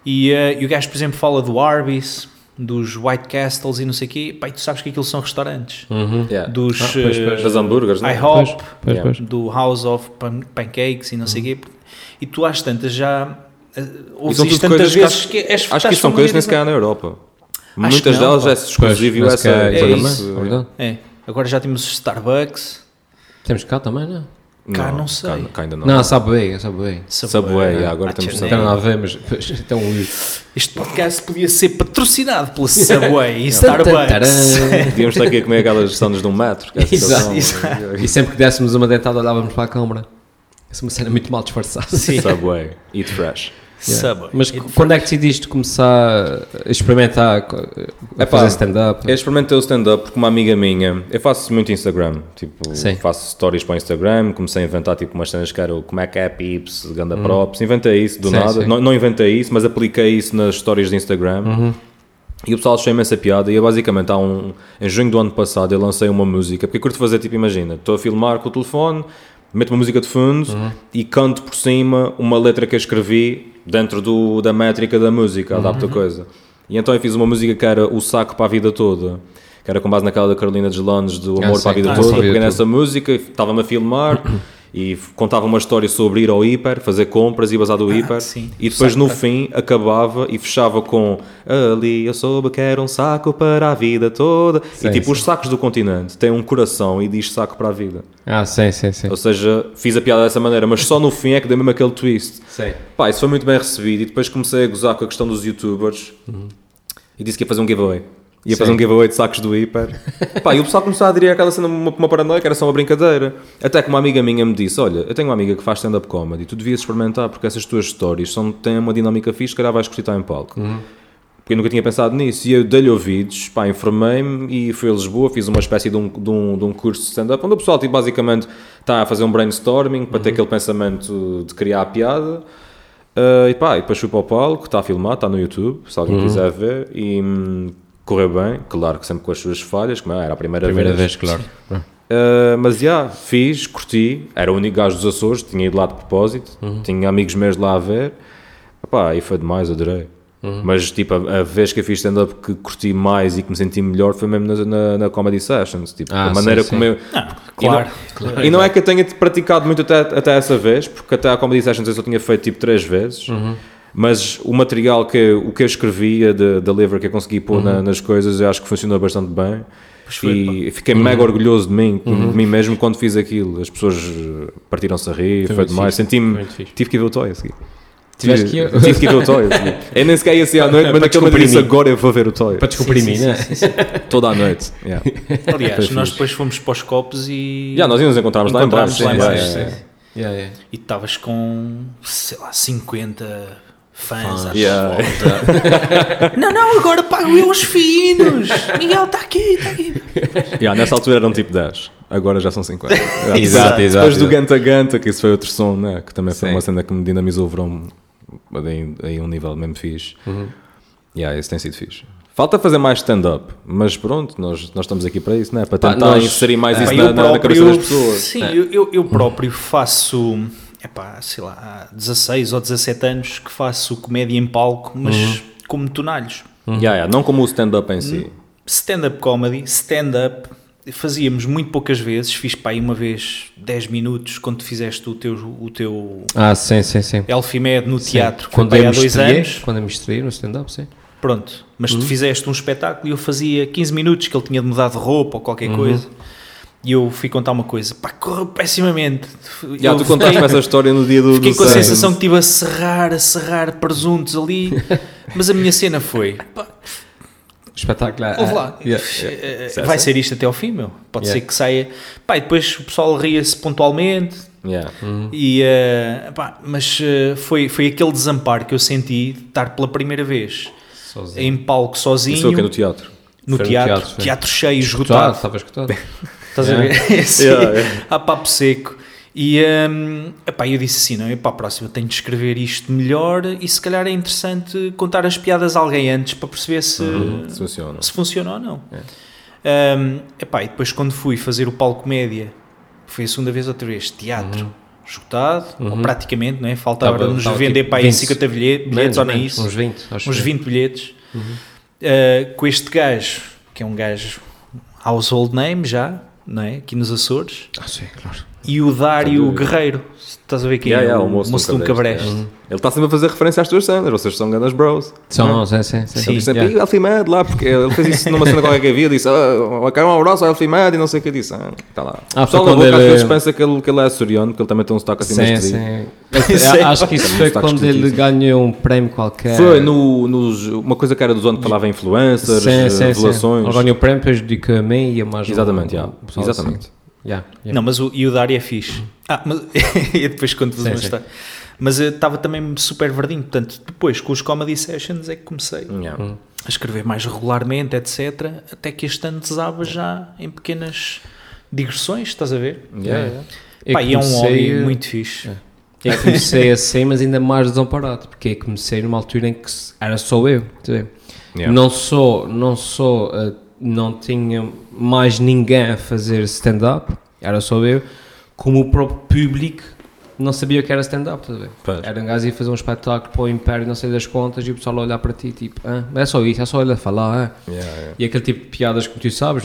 E, eh, e o gajo, por exemplo, fala do Arby's, dos White Castles e não sei o quê. Pá, tu sabes que aquilo são restaurantes. Uhum. Yeah. Dos Ah, pois, eh, pois. Das hambúrgueres, não é? IHOP, Pois, pois, Yeah. pois. do House of Pan- Pancakes e não sei o quê. E tu às tantas já uh, E ouves são isto tantas coisas que vezes acho, que, és, acho que são coisas que nem sequer na Europa. que Muitas não, delas pá. é exclusivo USA. é- É isso. verdade. É. Agora já temos os Starbucks. Temos cá também, não? Cá não sei. Cá, cá ainda não. Não, Subway, Subway. Subway, yeah, agora Ah, temos tchê, Não tem né? nada a ver, mas pois, então Este podcast podia ser patrocinado pela Subway e Starbucks. Devíamos estar aqui a comer aquelas sandes de um metro. que é a Exato, situação. E sempre que dessemos uma dentada olhávamos para a câmara. Essa é uma cena muito mal disfarçada. Sim. Subway, eat fresh. Subway. Mas quando é que decidiste começar a experimentar, a Epá, fazer stand-up? Eu experimentei o stand-up porque uma amiga minha, eu faço muito Instagram, tipo, Sim. faço stories para o Instagram, comecei a inventar tipo umas cenas que era o como é que é pips, ganda props, inventei isso do Hum. Sim, nada, sim. Não, não inventei isso, mas apliquei isso nas stories de Instagram. Uhum. E o pessoal achou imensa piada e eu basicamente há um, em junho do ano passado eu lancei uma música, porque eu curto fazer tipo, imagina, estou a filmar com o telefone, meto uma música de fundo Uhum. e canto por cima uma letra que eu escrevi dentro do, da métrica da música, adapto a Uhum. coisa. E então eu fiz uma música que era O Saco para a Vida Toda, que era com base naquela da Carolina Deslandes do Ah, Amor sim. para a Vida Ah, Toda, sim. peguei nessa música, estava-me a filmar e contava uma história sobre ir ao hiper, fazer compras e basar do hiper. sim. E depois Saco no fim acabava e fechava com Ali eu soube que era um saco para a vida toda. Sim, e tipo, sim. os sacos do continente têm um coração e diz saco para a vida. Ah, sim, sim, sim. Ou seja, fiz a piada dessa maneira, mas só no fim é que dei mesmo aquele twist. Sim. Pá, isso foi muito bem recebido e depois comecei a gozar com a questão dos youtubers e disse que ia fazer um giveaway. Ia fazer um giveaway de sacos do hiper. Pá, e o pessoal começou a aderir àquela cena, uma, uma paranoia, que era só uma brincadeira. Até que uma amiga minha me disse: Olha, eu tenho uma amiga que faz stand-up comedy, tu devias experimentar, porque essas tuas stories são, têm uma dinâmica fixe, se calhar vais gostar em palco. Porque eu nunca tinha pensado nisso. E eu dei-lhe ouvidos, pá, informei-me e fui a Lisboa, fiz uma espécie de um, de um, de um curso de stand-up, onde o pessoal, tipo, basicamente, está a fazer um brainstorming para ter aquele pensamento de criar a piada. Uh, e pá, e depois fui para o palco, está filmado, está no YouTube, se alguém quiser ver, e hum, correu bem, claro que sempre com as suas falhas, como era a primeira, Primeira vez. vez, claro. Uh, mas já, fiz, curti, era o único gajo dos Açores, tinha ido lá de propósito, tinha amigos meus lá a ver, Epá, e foi demais, adorei. Mas tipo, a, a vez que eu fiz stand-up que curti mais e que me senti melhor foi mesmo na, na, na Comedy Sessions, tipo, Ah, a maneira sim, como sim. eu... claro, E não, e não é que eu tenha praticado muito até, até essa vez, porque até a Comedy Sessions eu só tinha feito tipo três vezes, mas o material que eu, o que eu escrevia, de, da lever que eu consegui pôr na- nas coisas, eu acho que funcionou bastante bem. foi, e fiquei mega orgulhoso de mim, de mim mesmo quando fiz aquilo. As pessoas eh, partiram-se a rir, foi, muito demais. Senti-me, foi tive que ir ver o toy a seguir. Tiveste que ir- tive que ir ver o toy a seguir. Eu nem sequer ia assim à noite, mas naquele momento disse agora eu vou ver o toy. Para descomprimir, né? Toda a noite. Yeah. Aliás, Foi nós depois fomos para os copos e. Yeah, nós íamos encontrarmos lá em Encontramos baixo. lá em baixo. Yeah, yeah. E estavas com, sei lá, 50 fãs. à Yeah. volta. Não, não, agora pago eu os finos. Miguel está aqui, está aqui. Yeah, nessa altura eram tipo 10, agora já são 50. Yeah. Exato, exato, Depois do exato. Ganta Ganta, que isso foi outro som, né? que também foi Sim. uma cena que me dinamizou o verão aí, um nível mesmo fixe. Uhum. Yeah, isso tem sido fixe. Falta fazer mais stand-up, mas pronto, nós, nós estamos aqui para isso, né? para tentar nós- inserir mais é, isso na, eu na- cabeça das pessoas. Sim, eu, eu, eu próprio faço, epá, sei lá, há 16 ou 17 anos que faço comédia em palco, mas Uhum. como tonalhos. Yeah, yeah, não como o stand-up em si. Stand-up comedy, stand-up, fazíamos muito poucas vezes, fiz para aí uma vez 10 minutos quando fizeste o teu, o teu Ah, sim, sim, sim. Elfimed no teatro, Sim. Quando foi eu há me dois estreiei, anos. quando eu me estreiei no stand-up, sim. Pronto, mas Uhum. tu fizeste um espetáculo e eu fazia 15 minutos que ele tinha de mudar de roupa ou qualquer Uhum. coisa. E eu fui contar uma coisa, pá, correu pessimamente. Já, Eu tu contaste fiquei- essa história no dia do. Fiquei do com a sensação que estive a serrar, a serrar presuntos ali, mas a minha cena foi, pá, é. ouve lá, Yeah. eh, Certo. vai ser isto até ao fim, meu. Pode Yeah. ser que saia. Pá, e depois o pessoal ria-se pontualmente, Yeah. e, eh, pá, mas eh, foi, foi aquele desamparo que eu senti de estar pela primeira vez Sozinho. em palco sozinho, Isso foi o que no teatro. no Foi no teatro, teatro, teatro cheio, Escutado, esgotado. estava escutado. Estás a ver? Sim, Yeah, yeah. a papo seco. E hum, epá, eu disse assim: não, eu para a próxima tenho de escrever isto melhor e se calhar é interessante contar as piadas a alguém antes para perceber se, Se funciona. se funciona ou não. Hum, epá, e depois, quando fui fazer o palco média, foi a segunda vez outra vez, teatro. Esgotado, ou praticamente, não é? Faltava-nos Tava- tava vender tipo para aí 20, 50 bilhetes, Menos, ou nem menos, isso Uns 20, acho uns que- 20 bilhetes uh, com este gajo, que é um gajo household name já, não é? Aqui nos Açores, Ah, sim, claro. E o Dário. Guerreiro. Estás a ver quem Yeah, é? yeah, o o moço moço de do um Cabreste, cabreste. Ele está sempre a fazer referência às tuas cenas, vocês são grandes bros. São, sim, sim, sim. Sim. Ele sempre, Yeah. Elfimed lá, porque ele fez isso numa cena qualquer que havia, disse, ah, quero um abraço ao Elfimed e não sei o que disse. Ah, está lá. Ah, o pessoal na quando boca às ele- vezes pensa que ele, que ele é açoriano, porque ele também tem um sotaque assim Sim, sim. Sim. Eu acho que isso foi quando ele ganhou um prémio qualquer. Foi no, nos, uma coisa que era do zone que falava influencers, Sim, sim, sim. revelações. Ele ganhou o prémio, depois dedicou a mim e a mais Exatamente, um yeah. exatamente. assim. Yeah, yeah. Não, mas o, e o Dário é fixe. Ah, mas e depois conto-vos uma história. Mas eu estava também super verdinho, portanto, depois com os comedy sessions é que comecei Yeah. a escrever mais regularmente, etc. Até que este ano desaba já em pequenas digressões, estás a ver? Yeah, yeah. Eu Pá, e é um comecei hobby a- muito fixe. Eu comecei assim, mas ainda mais desamparado, porque comecei numa altura em que era só eu. Não só, não só, eh, não tinha mais ninguém a fazer stand-up, era só eu, como o próprio público não sabia o que era stand-up. Era um gajo a ir fazer um espetáculo para o Império, não sei das contas, e o pessoal a olhar para ti, tipo, ah, é só isso, é só ele a falar, ah. Yeah, yeah. E aquele tipo de piadas que tu sabes,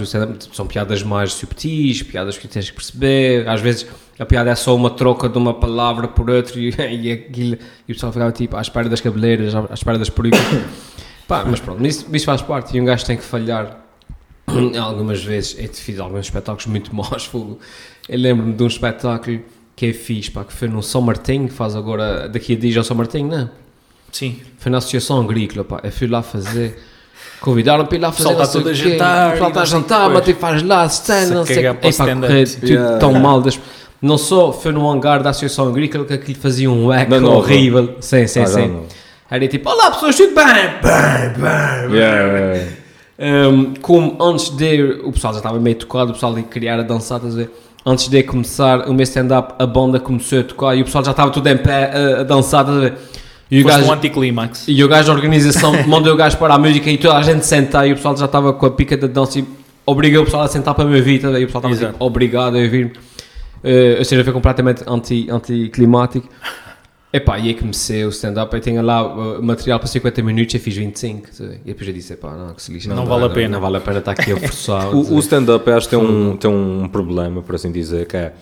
são piadas mais subtis, piadas que tens que perceber. Às vezes a piada é só uma troca de uma palavra por outra e, e, aquilo, e o pessoal ficava tipo à espera das cabeleiras, à à espera das perucas. Pá, mas pronto, isso, isso faz parte e um gajo tem que falhar algumas vezes. Eu fiz alguns espetáculos muito maus. fogo. Eu lembro-me de um espetáculo que eu fiz, pá, que foi no São Martinho, que faz agora daqui a dias ao São Martinho, não? Sim. Foi na Associação Agrícola, pá. Eu fui lá fazer. Convidaram para ir lá fazer não está todo a jantar está a não jantar, que mas faz lá stand, não sei o correr tudo Yeah. tão mal. das- Não só foi no hangar da Associação Agrícola que aquilo fazia um eco Não, não, horrível. Sim, sim, Ah, sim. não. Era tipo, olá pessoas, tudo bem? Bem, bem, Yeah. Um, como antes de. O pessoal já estava meio tocado, o pessoal ia criar a dançar, estás a ver? Antes de começar o meu stand-up, a banda começou a tocar e o pessoal já estava tudo em pé a, a dançar, estás a ver? E o, Foste gajo, um anticlímax. e o gajo da organização mandou o gajo para a música e toda a gente sentar e o pessoal já estava com a pica da dança e obrigou o pessoal a sentar para me ouvir, estás a ver? E o pessoal estava tipo, obrigado a ouvir. Uh, ou seja, foi completamente anti- anticlimático. Epá, e aí comecei o stand-up, eu tinha lá uh, material para 50 minutos e fiz 25. tá a ver? E depois eu disse, epá, não, que se lixa. Não vale a pena. Não vale a pena estar aqui a forçar. O, o stand-up eu acho que tem um, tem um problema, por assim dizer, que é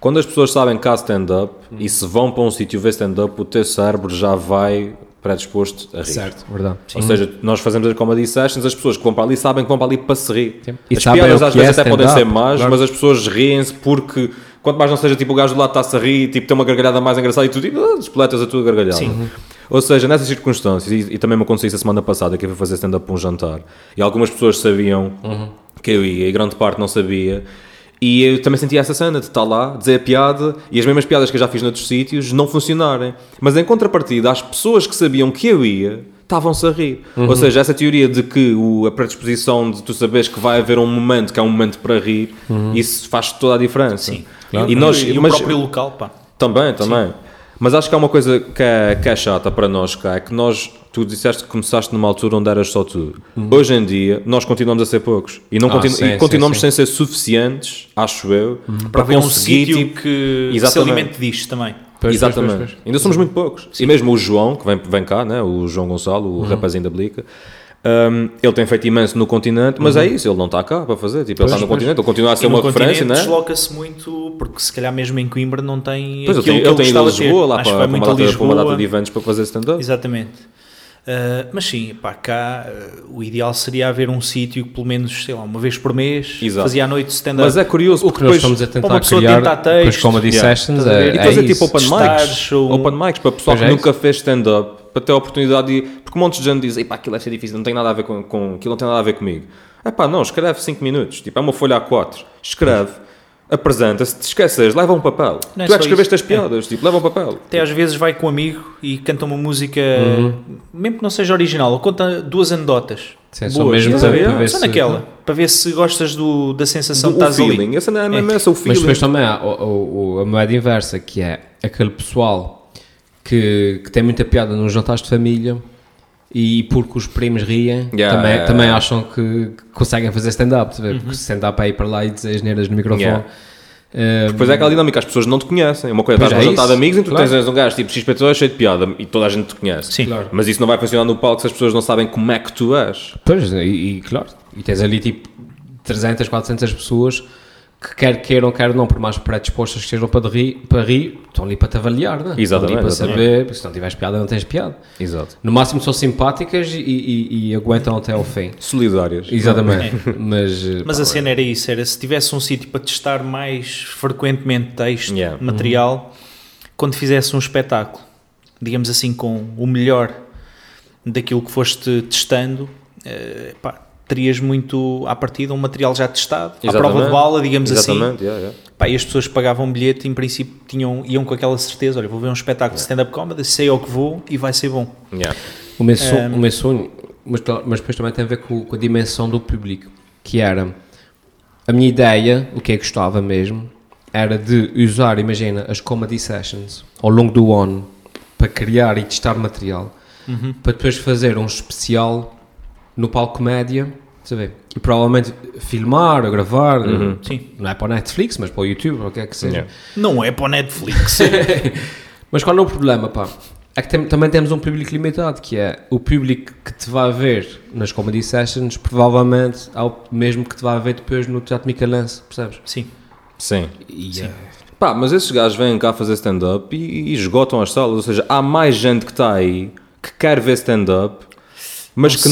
quando as pessoas sabem que há stand-up e se vão para um sítio ver stand-up, o teu cérebro já vai predisposto a rir. Certo, verdade. Ou seja, nós fazemos as comedy sessions, as pessoas que vão para ali sabem que vão para ali para se rir. Sim. E As piadas às vezes é até podem ser más, claro. mas as pessoas riem-se porque quanto mais não seja tipo o gajo do lado está-se a rir, tipo tem uma gargalhada mais engraçada e tu tipo, ah, despletas a tua gargalhada. Sim. Ou seja, nessas circunstâncias, e, e também me aconteceu isso a semana passada, que eu fui fazer stand-up para um jantar, e algumas pessoas sabiam que eu ia, e grande parte não sabia, e eu também sentia essa cena de estar lá, dizer a piada, e as mesmas piadas que eu já fiz noutros sítios não funcionarem. Mas em contrapartida, as pessoas que sabiam que eu ia, estavam-se a rir. Ou seja, essa teoria de que o, a predisposição de tu saberes que vai haver um momento que é um momento para rir, isso faz toda a diferença. Sim. E, nós, e o mas- próprio local, pá. também, também. Mas acho que há uma coisa que é, que é chata para nós cá, é que nós, tu disseste que começaste numa altura onde eras só tu. Hoje em dia, nós continuamos a ser poucos. E, não Ah, continu- sim, e sim, continuamos sim. sem ser suficientes, acho eu, Para haver um conseguir, sítio tipo, que se Exatamente. alimente disto também. Pois, Exatamente. pois, pois, pois. Ainda somos muito poucos. E mesmo o João, que vem, vem cá, né? o João Gonçalo, o rapazinho da Blica, um, ele tem feito imenso no continente, mas é isso, ele não está cá para fazer. Tipo, ele está no pois. continente, ele continua a ser uma referência, continente né? desloca-se muito, porque se calhar mesmo em Coimbra não tem Pois ele tem, ele tem ido a. Lisboa lá Acho para, para, uma data, para uma data Lisboa. de eventos para fazer stand-up. Exatamente. Uh, mas sim, pá, cá uh, o ideal seria haver um sítio que pelo menos, sei lá, uma vez por mês Exato. fazia à noite stand-up. Mas é curioso O que porque nós depois estamos a tentar criar tentar com as texto, comedy yeah, sessions a ver? é, E é fazer isso. tipo open mics, ou- open mics para o pessoal Pois que é nunca fez stand-up, para ter a oportunidade de. Porque um monte de gente diz: pá, aquilo deve ser difícil, não tem nada a ver com, com aquilo, não tem nada a ver comigo. É pá, não, escreve 5 minutos, tipo, é uma folha A4, escreve, apresenta, se te esqueces, leva um papel. Não é tu é que escreveste isso. as piadas, tipo, leva um papel. Até às vezes vai com um amigo e canta uma música, mesmo que não seja original, ou conta duas anedotas. Sim, só boas, mesmo a para- ver? para ver Só se- naquela, para ver se gostas do, da sensação Do, que estás ali. essa não é essa, o feeling. Mas depois também há o- o- a moeda inversa, que é aquele pessoal que, que tem muita piada nos jantares de família e porque os primos riem, Yeah, também, yeah, também yeah. acham que, que conseguem fazer stand-up, a ver? porque stand-up é ir para lá e dizer as neiras no microfone. Yeah. Eh, Depois é aquela dinâmica, as pessoas não te conhecem. É uma coisa, estás é jantar de amigos e tu claro. tens um gajo tipo XPTO cheio de piada e toda a gente te conhece. Sim. Claro. Mas isso não vai funcionar no palco se as pessoas não sabem como é que tu és. Pois, e, e claro, e tens ali tipo 300, 400 pessoas que quer queiram, quer não, por mais predispostas que estejam para, rir, para rir, estão ali para te avaliar, não é? Exatamente, Estão ali para exatamente. saber, porque se não tiveres piada, não tens piada. Exato. No máximo são simpáticas e, e- e aguentam até ao fim. Solidárias. Exatamente. Mas, eh, Mas pá, a cena era isso, era se tivesse um sítio para testar mais frequentemente texto, Yeah. material, quando fizesse um espetáculo, digamos assim, com o melhor daquilo que foste testando, eh, pá, terias muito à partida um material já testado, à Exatamente. prova de bala, digamos assim. Exatamente, yeah, yeah. Pá, e as pessoas que pagavam um bilhete, em princípio, tinham, iam com aquela certeza: olha, vou ver um espetáculo de stand-up comedy, sei ao que vou e vai ser bom. Yeah. o, meu sonho, Ehm. o meu sonho mas, mas depois também tem a ver com, com a dimensão do público, que era a minha ideia, o que eu gostava mesmo, era de usar, imagina, as comedy sessions ao longo do ano para criar e testar material, Uhum. para depois fazer um especial no palco comédia, sabe? E provavelmente filmar ou gravar, Sim. não é para o Netflix, mas para o YouTube, ou o que é que seja. Yeah. Não é para o Netflix. Mas qual é o problema, pá? É que tem- também temos um público limitado, que é o público que te vai ver nas comedy sessions, provavelmente é o mesmo que te vai ver depois no Teatro Micalense, percebes? Sim. Sim. E, eh, Pá, mas esses gajos vêm cá fazer stand-up e, e esgotam as salas. Ou seja, há mais gente que está aí que quer ver stand-up, mas que.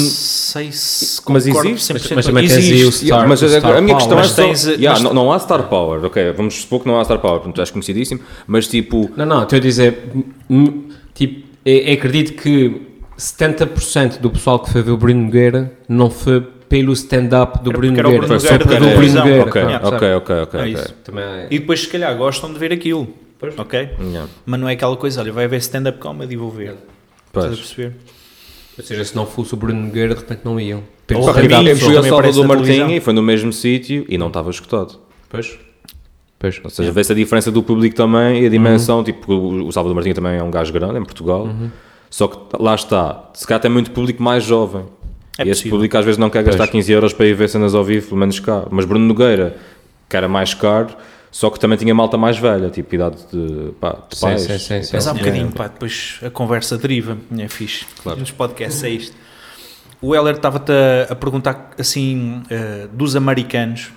Sei se Mas existe, 100%. mas também tens aí o Existe. Star- mas o a- Star a minha Power. questão Mas é só, tens, eh, Yeah, não, não há Star Power, ok, vamos supor que não há Star Power, portanto, tu és conhecidíssimo, mas tipo, Não, não, estou a dizer, tipo, eu, eu acredito que 70% do pessoal que foi ver o Bruno Nogueira não foi pelo stand-up do Era Bruno Nogueira. Foi só Nogueira por da ver o Bruno. Nogueira. Ok, ok, ok, ok. É ok. isso. Também é- E depois, se calhar, gostam de ver aquilo. Ok? Yeah. Mas não é aquela coisa, olha, vai ver stand-up comedy e vou ver. Estás a Pois. perceber? Ou seja, se não fosse o Bruno Nogueira, de repente não iam. Rabinho, Eu fui ao Salvador. Martinha e foi no mesmo sítio e não estava escutado. Pois. Pois. Ou seja, vê-se a diferença do público também e a dimensão. Tipo, o o Salvador Martinha também é um gajo grande em Portugal. Só que lá está, se calhar tem muito público mais jovem. É e esse possível. público às vezes não quer gastar Pois. 15 euros para ir ver cenas ao vivo, pelo menos cá. Mas Bruno Nogueira, que era mais caro, só que também tinha malta mais velha, tipo idade de, pá, de Sim, pais. sim, sim, sim. Mas há um É. bocadinho, pá, depois a conversa deriva, é fixe. Claro. Nos podcasts é isto. O Heller estava-te a, a perguntar, assim, eh, dos americanos,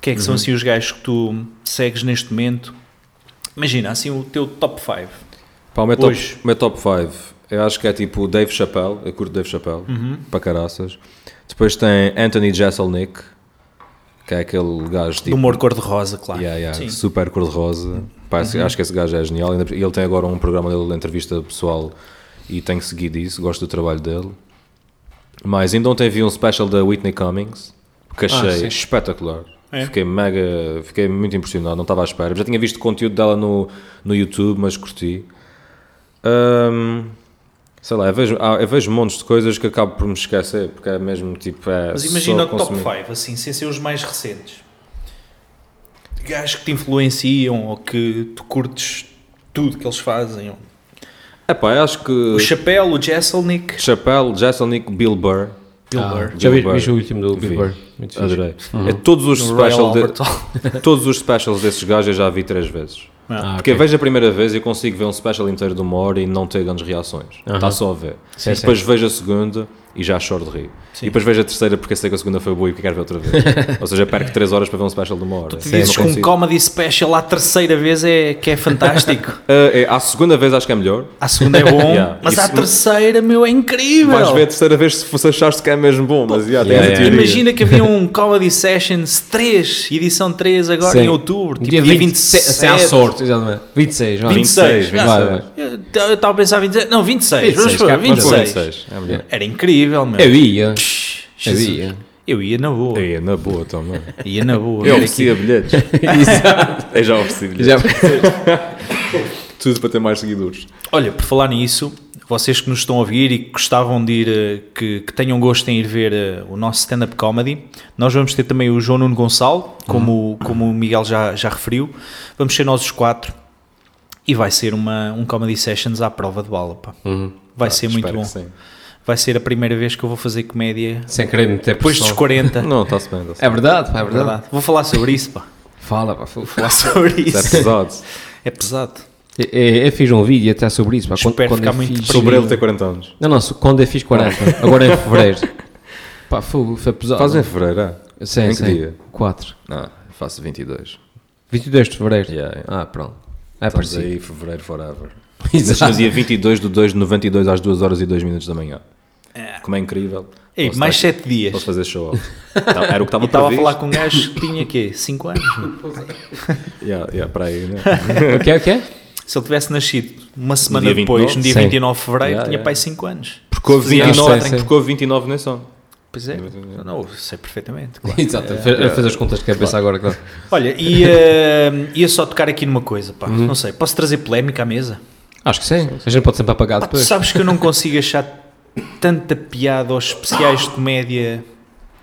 quem é que são, assim, os gajos que tu segues neste momento? Imagina, assim, o teu top 5. Pá, o meu top, Hoje. o meu top 5, eu acho que é tipo Dave Chappelle, eu curto Dave Chappelle, Uhum. para caraças. Depois tem Anthony Jeselnik, que é aquele gajo Do tipo. humor cor-de-rosa, claro. Yeah, yeah. Uhum. super cor-de-rosa. Esse- Acho que esse gajo é genial. Ele tem agora um programa dele de entrevista pessoal e tenho seguido isso, gosto do trabalho dele. Mas ainda ontem vi um special da Whitney Cummings que achei Ah, espetacular. É? Fiquei mega, fiquei muito impressionado, não estava à espera. Já tinha visto conteúdo dela no, no YouTube, mas curti. Ahm, sei lá, eu vejo, eu vejo montes de coisas que acabo por me esquecer, porque é mesmo tipo. É Mas imagina o top consumir. 5, assim, sem ser os mais recentes. Gajos que te influenciam ou que tu curtes tudo que eles fazem. Epá, eu acho que. O Chapéu, o Jesselnik, Chappelle, Jesselnik, Bill Burr. Bill Ah, Burr. Já vi, vi o último do. Bill Burr. Muito. Adorei. É todos os specials de- todos os specials desses gajos eu já vi três vezes. Ah, Porque ok. vejo a primeira vez e eu consigo ver um special inteiro de uma hora e não ter grandes reações. Está Aham. só a ver. Sim, E depois vejo a segunda e já choro de rir. Sim. E depois vejo a terceira porque sei que a segunda foi boa e que quero ver outra vez. Ou seja, perco três horas para ver um special de uma hora. Tu dizes que um comedy special à terceira vez é, que é fantástico. Ah, é, à segunda vez acho que é melhor. À segunda é bom, Yeah. mas Isso- à terceira, meu, é incrível. Vais ver a terceira vez se fosse achaste que é mesmo bom, mas yeah, Yeah, yeah. Imagina que havia um Comedy Sessions 3, edição 3 agora Sim. em outubro, tipo Dia dia 27. 27. Sem à sorte, exatamente. 26, vai. 26, 26, vai, vai, Eu estava a pensar 26, não, 26, vamos 26, pôr, cá, 26. vamos pôr 26, é. Era incrível, meu. Eu ia. Eu ia. Eu ia na boa. É, na boa também. Ia na boa. Eu oferecia bilhetes. Exato. Eu já ofereci bilhetes. Já- Tudo para ter mais seguidores. Olha, por falar nisso, vocês que nos estão a ouvir e que gostavam de ir, eh, que, que tenham gosto em ir ver eh, o nosso stand-up comedy, nós vamos ter também o João Nuno Gonçalo, como, como o Miguel já, já referiu. Vamos ser nós os quatro e vai ser uma, um comedy sessions à prova de bala. Pá. Uhum. Vai Ah, ser muito bom. Vai ser a primeira vez que eu vou fazer comédia Sem querer meter depois dos pressão. 40. Não, está-se bem. Está-se É verdade, pá, é É verdade. verdade. Vou falar sobre isso, pá. Fala, pá. fala. Falar sobre Isso é pesado. É pesado. Eu, eu fiz um vídeo até sobre isso. Pá, quando, Espero quando ficar muito fiz... Sobre ele ter 40 anos. Não, não, quando eu fiz 40. agora em fevereiro. Pá, foi, foi pesado. Faz em fevereiro, é? Sim, em que sim. dia? 4. Não, faço 22. 22 de fevereiro. Yeah, yeah. Ah, pronto. É Estamos parecido. aí, fevereiro forever. Mas Exato. no dia 22 de 2 de 92 às 2 horas e 2 minutos da manhã. Como é incrível. Ei, Posso mais estar- 7 dias. Posso fazer show off. Então, Era o que estava estava a falar com um gajo que tinha quê? 5 anos? Yeah, yeah, para aí, né? O que é o que é? Se ele tivesse nascido uma semana dia depois, 29? no dia Sim. 29 de fevereiro, Yeah, tinha yeah. pai 5 anos. Porque houve Fazia 29, sim, sim. porque houve 29 nesse ano. Pois é, não, sei perfeitamente. claro. Exato. Fez, fez as contas que quer pensar agora, claro. Olha, e, eh, ia só tocar aqui numa coisa, pá. Uhum. Não sei, posso trazer polémica à mesa? Acho que sim. A gente pode sempre apagar Pá, tu depois. sabes que eu não consigo achar tanta piada aos especiais de comédia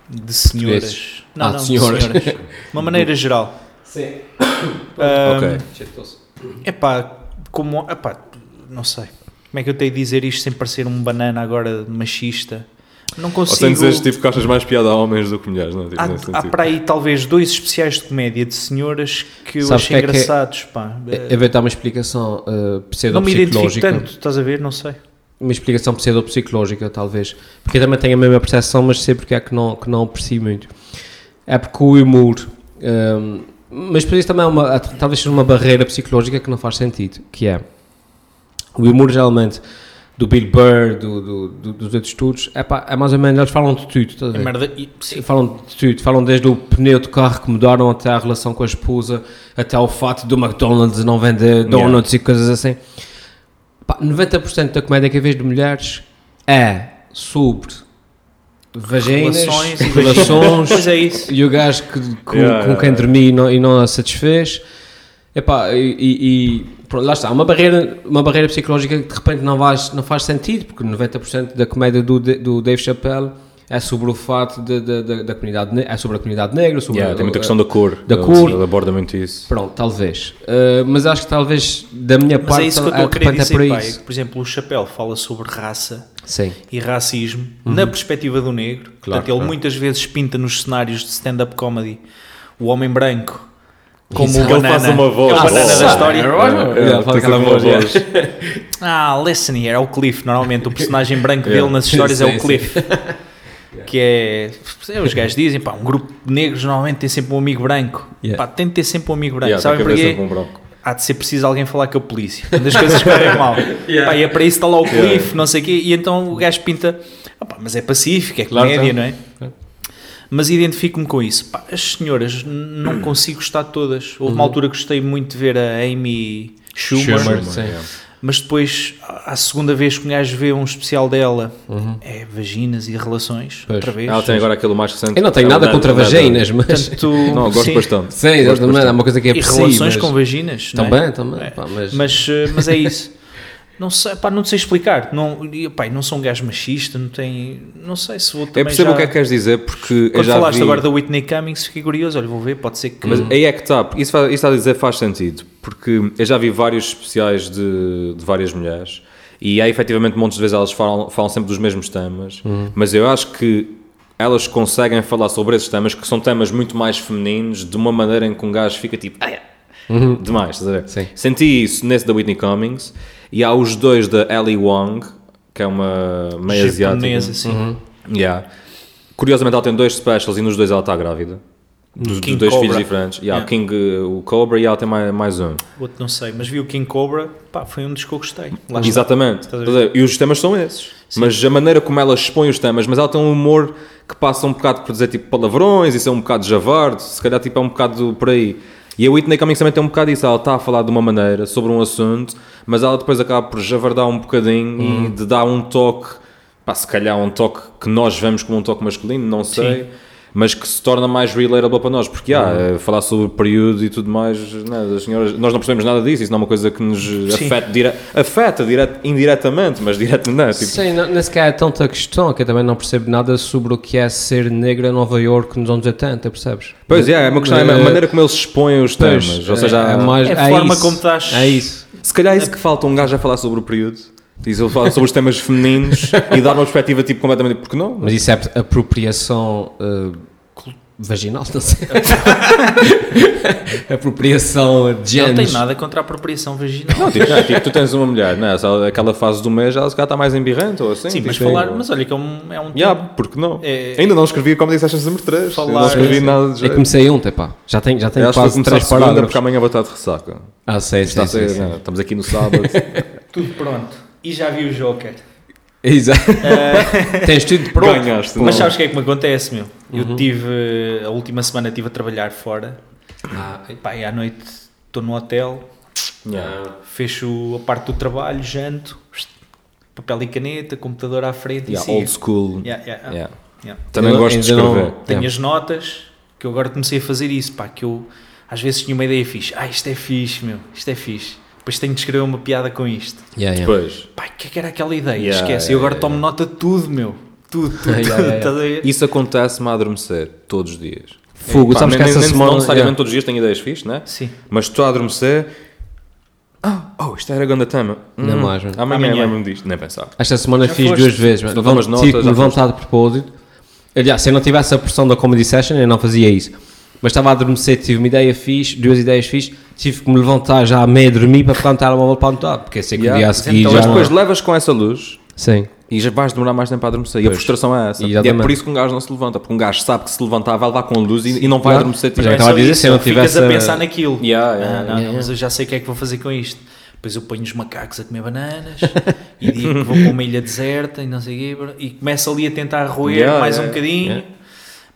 de senhoras. Não, Ah, não, de de senhoras. senhoras. De uma maneira geral. Sim. Ah, ok. Epá, como. Epá, não sei. Como é que eu tenho de dizer isto sem parecer um banana agora machista? Não Ou consigo. sem dizer tipo que achas mais piada a homens do que mulheres, não? Tipo, Há, há para aí talvez dois especiais de comédia de senhoras que eu Sabes achei que é que é- engraçados. Pá. Vou dar uma explicação uh, não me identifico tanto, estás a ver? Não sei. Uma explicação pseudo-psicológica, talvez. Porque eu também tenho a mesma percepção, mas sei porque é que não, que não percebo muito. É porque o humor. um, mas por isso também é uma, talvez seja uma barreira psicológica que não faz sentido. Que é. O humor geralmente do Bill Burr, do, do- do- dos outros estudos, é, pá, é mais ou menos. Eles falam de tudo. É merda. e-. Falam de tudo, falam desde o pneu de carro que mudaram até a relação com a esposa, até o fato do McDonald's não vender donuts e coisas assim. Pá, 90% da comédia que eu vejo de mulheres é sobre vaginas, Relações e relações, Pois é isso. e o gajo que, com, Yeah, com yeah, quem dormi e não, e não a satisfez. Epá, e, e, e pronto, lá está, uma barreira, uma barreira psicológica que de repente não faz, não faz sentido, porque 90% da comédia do, do Dave Chappelle é sobre o fato de, de- de- da comunidade, é sobre a comunidade negra, sobre Yeah, a- tem muita questão da cor. da Ele- cor. Ele aborda muito isso. Pronto, talvez. Uh, mas acho que talvez da minha Mas parte é isso que eu é, estou a querer é dizer, por pá, é que, por exemplo, o Chapéu fala sobre raça Sim. e racismo na perspectiva do negro. Portanto, ele claro. muitas vezes pinta nos cenários de stand-up comedy o homem branco como Exato. o Ele banana, faz uma voz. é o banana Oh, da história. é, É, é, faz aquela voz, voz. Ah, listen here, é o Cliff. Normalmente o personagem branco dele nas histórias é o sim. Que é. Os gajos dizem, pá, um grupo de negros normalmente tem sempre um amigo branco. Yeah. Pá, tem de ter sempre um amigo branco. Yeah, Sabem que porquê? um branco. Há de ser preciso alguém falar com a polícia. Quando as coisas correm mal. Pá, e é para isso que está lá o Cliff, Yeah. não sei o quê. E então o gajo pinta. "Ah, pá, mas é pacífico, é Claro, comédia, tá. não é? Mas identifico-me com isso. Pá, as senhoras, não consigo gostar de todas. Houve uma altura que gostei muito de ver a Amy Schumer. Schumer. Mas depois, à segunda vez que um gajo vê um especial dela, é vaginas e relações, Pois. outra vez. Ela tem agora aquele mais recente. Eu não tenho é o nada contra vaginas, mas. Portanto, Não, gosto sim. bastante. Sim, Gosto exatamente, é bastante. uma coisa que é E preciso. relações mas... com vaginas, é? Também, também. É. pá, mas... Mas, eh, mas é isso. Não sei, pá, não sei explicar. Não, pá, não sou um gajo machista, não tem. Não sei se vou também. Eu percebo já... o que é que queres dizer, porque eu Quando já falaste vi... agora da Whitney Cummings, fiquei curioso. Olha, vou ver, pode ser que. Mas aí é que está, porque isso, faz- isso está a dizer faz sentido, porque eu já vi vários especiais de, de várias mulheres e há efetivamente montes de vezes elas falam, falam sempre dos mesmos temas, mas eu acho que elas conseguem falar sobre esses temas que são temas muito mais femininos, de uma maneira em que um gajo fica tipo, ah, é, demais, estás a ver? Sim. Senti isso nesse da Whitney Cummings e há os dois da Ellie Wong, que é uma meia asiática. japonesa, assim. Yeah. Curiosamente, ela tem dois specials e nos dois ela está grávida. Dos, dos dois Cobra. filhos diferentes. Yeah, Yeah. O King, uh, o Cobra e ela tem mais, mais um. Outro não sei, mas vi o King Cobra, pá, foi um dos que eu gostei. Lá está. Exatamente. Estás a Estás a ver? E os temas são esses. Mas a maneira como ela expõe os temas, mas ela tem um humor que passa um bocado por dizer tipo palavrões, isso é um bocado javarde, se calhar tipo é um bocado por aí. E a Whitney Cummings também tem um bocado isso, ela está a falar de uma maneira sobre um assunto, mas ela depois acaba por javardar um bocadinho Uhum. e de dar um toque, pá, se calhar um toque que nós vemos como um toque masculino, não sei. Mas que se torna mais relatable para nós, porque há, Uhum. eh, falar sobre o período e tudo mais, né, das senhoras, nós não percebemos nada disso, isso não é uma coisa que nos Sim. afeta, dire, afeta dire, indiretamente, mas direto não é, tipo, Sim, não, nem sequer é tanta questão que eu também não percebo nada sobre o que é ser negra em Nova York nos anos 80, percebes? Pois é, é uma questão, é a Eh, maneira como eles expõem os pois, temas. Ou seja, é, é mais, É a forma isso, como estás- É isso. se calhar é isso que falta um gajo a falar sobre o período. Diz ele fala sobre os temas femininos e dar uma perspectiva tipo completamente. Porque não? Mas isso é apropriação eh, vaginal, não sei. apropriação de Não tem nada contra a apropriação vaginal. Não, tipo, não, tipo, tu tens uma mulher, né? aquela fase do mês, ela se calhar está mais embirrante ou assim. Sim, mas tipo, falar, mas olha que é um, é um Yeah, tema. porque não? É- Ainda não escrevi Comedy Sessions número 3. Falar- não escrevi sim. nada de Eu jeito. comecei ontem, pá. Já tenho, já tenho Eu quase três segunda porque parágrafos. amanhã vou estar de ressaca. Ah, sei, sei. né? Estamos aqui no sábado. Tudo pronto. E já vi o Joker. Exato. Tens tudo pronto. Ganhaste. Mas não? sabes o que é que me acontece, meu? Eu Uhum. tive, a última semana estive a trabalhar fora. Ah, Pá, e à noite estou no hotel, Yeah. fecho a parte do trabalho, janto, papel e caneta, computador à frente Yeah, e sigo. old school. Yeah, yeah, yeah. Yeah. Yeah. Também Ainda- gosto de não- escrever. Tenho Yeah. as notas, que eu agora comecei a fazer isso, pá, que eu às vezes tinha uma ideia fixe. Ah, isto é fixe, meu, isto é fixe. Depois tenho de escrever uma piada com isto. Yeah, yeah. Depois, Pá, o que é que era aquela ideia? Yeah, Esquece. yeah, eu agora yeah, tomo nota de tudo, meu. Tudo, tudo, Yeah, tudo. a isso acontece-me a adormecer todos os dias. Fogo, Pá, sabes que nem- essa nem- semana... Não necessariamente yeah. todos os dias tenho ideias fixes, né? Sim. Mas estou a adormecer. Ah, oh, isto era grande tema. Não Hum, mais, mano. Amanhã, Amanhã. lembro-me disto, nem pensar. Esta semana Já fiz foste. duas vezes, que já foste. levantar de propósito. Aliás, se eu não tivesse a pressão da Comedy Session, eu não fazia isso. Mas estava a adormecer, tive uma ideia fixe, duas ideias fixe, tive que me levantar já a meio dormir para pegar no telemóvel para anotar, porque sei que o dia a Yeah. seguir Então, já mas depois não... levas com essa luz Sim. e já vais demorar mais tempo a adormecer. E a Pois. frustração é essa. E é Exatamente. por isso que um gajo não se levanta. Porque um gajo sabe que se levantar vai levar com a luz e, e não vai Claro. adormecer. Mas Tipo, eu estava a dizer, se eu não Ficas tivesse a a- pensar naquilo. Yeah, Ah, yeah, não, yeah. não, mas eu já sei o que é que vou fazer com isto. Depois eu ponho os macacos a comer bananas e digo que vou para uma ilha deserta e não sei o quê, e começo ali a tentar roer Yeah, mais um yeah, bocadinho.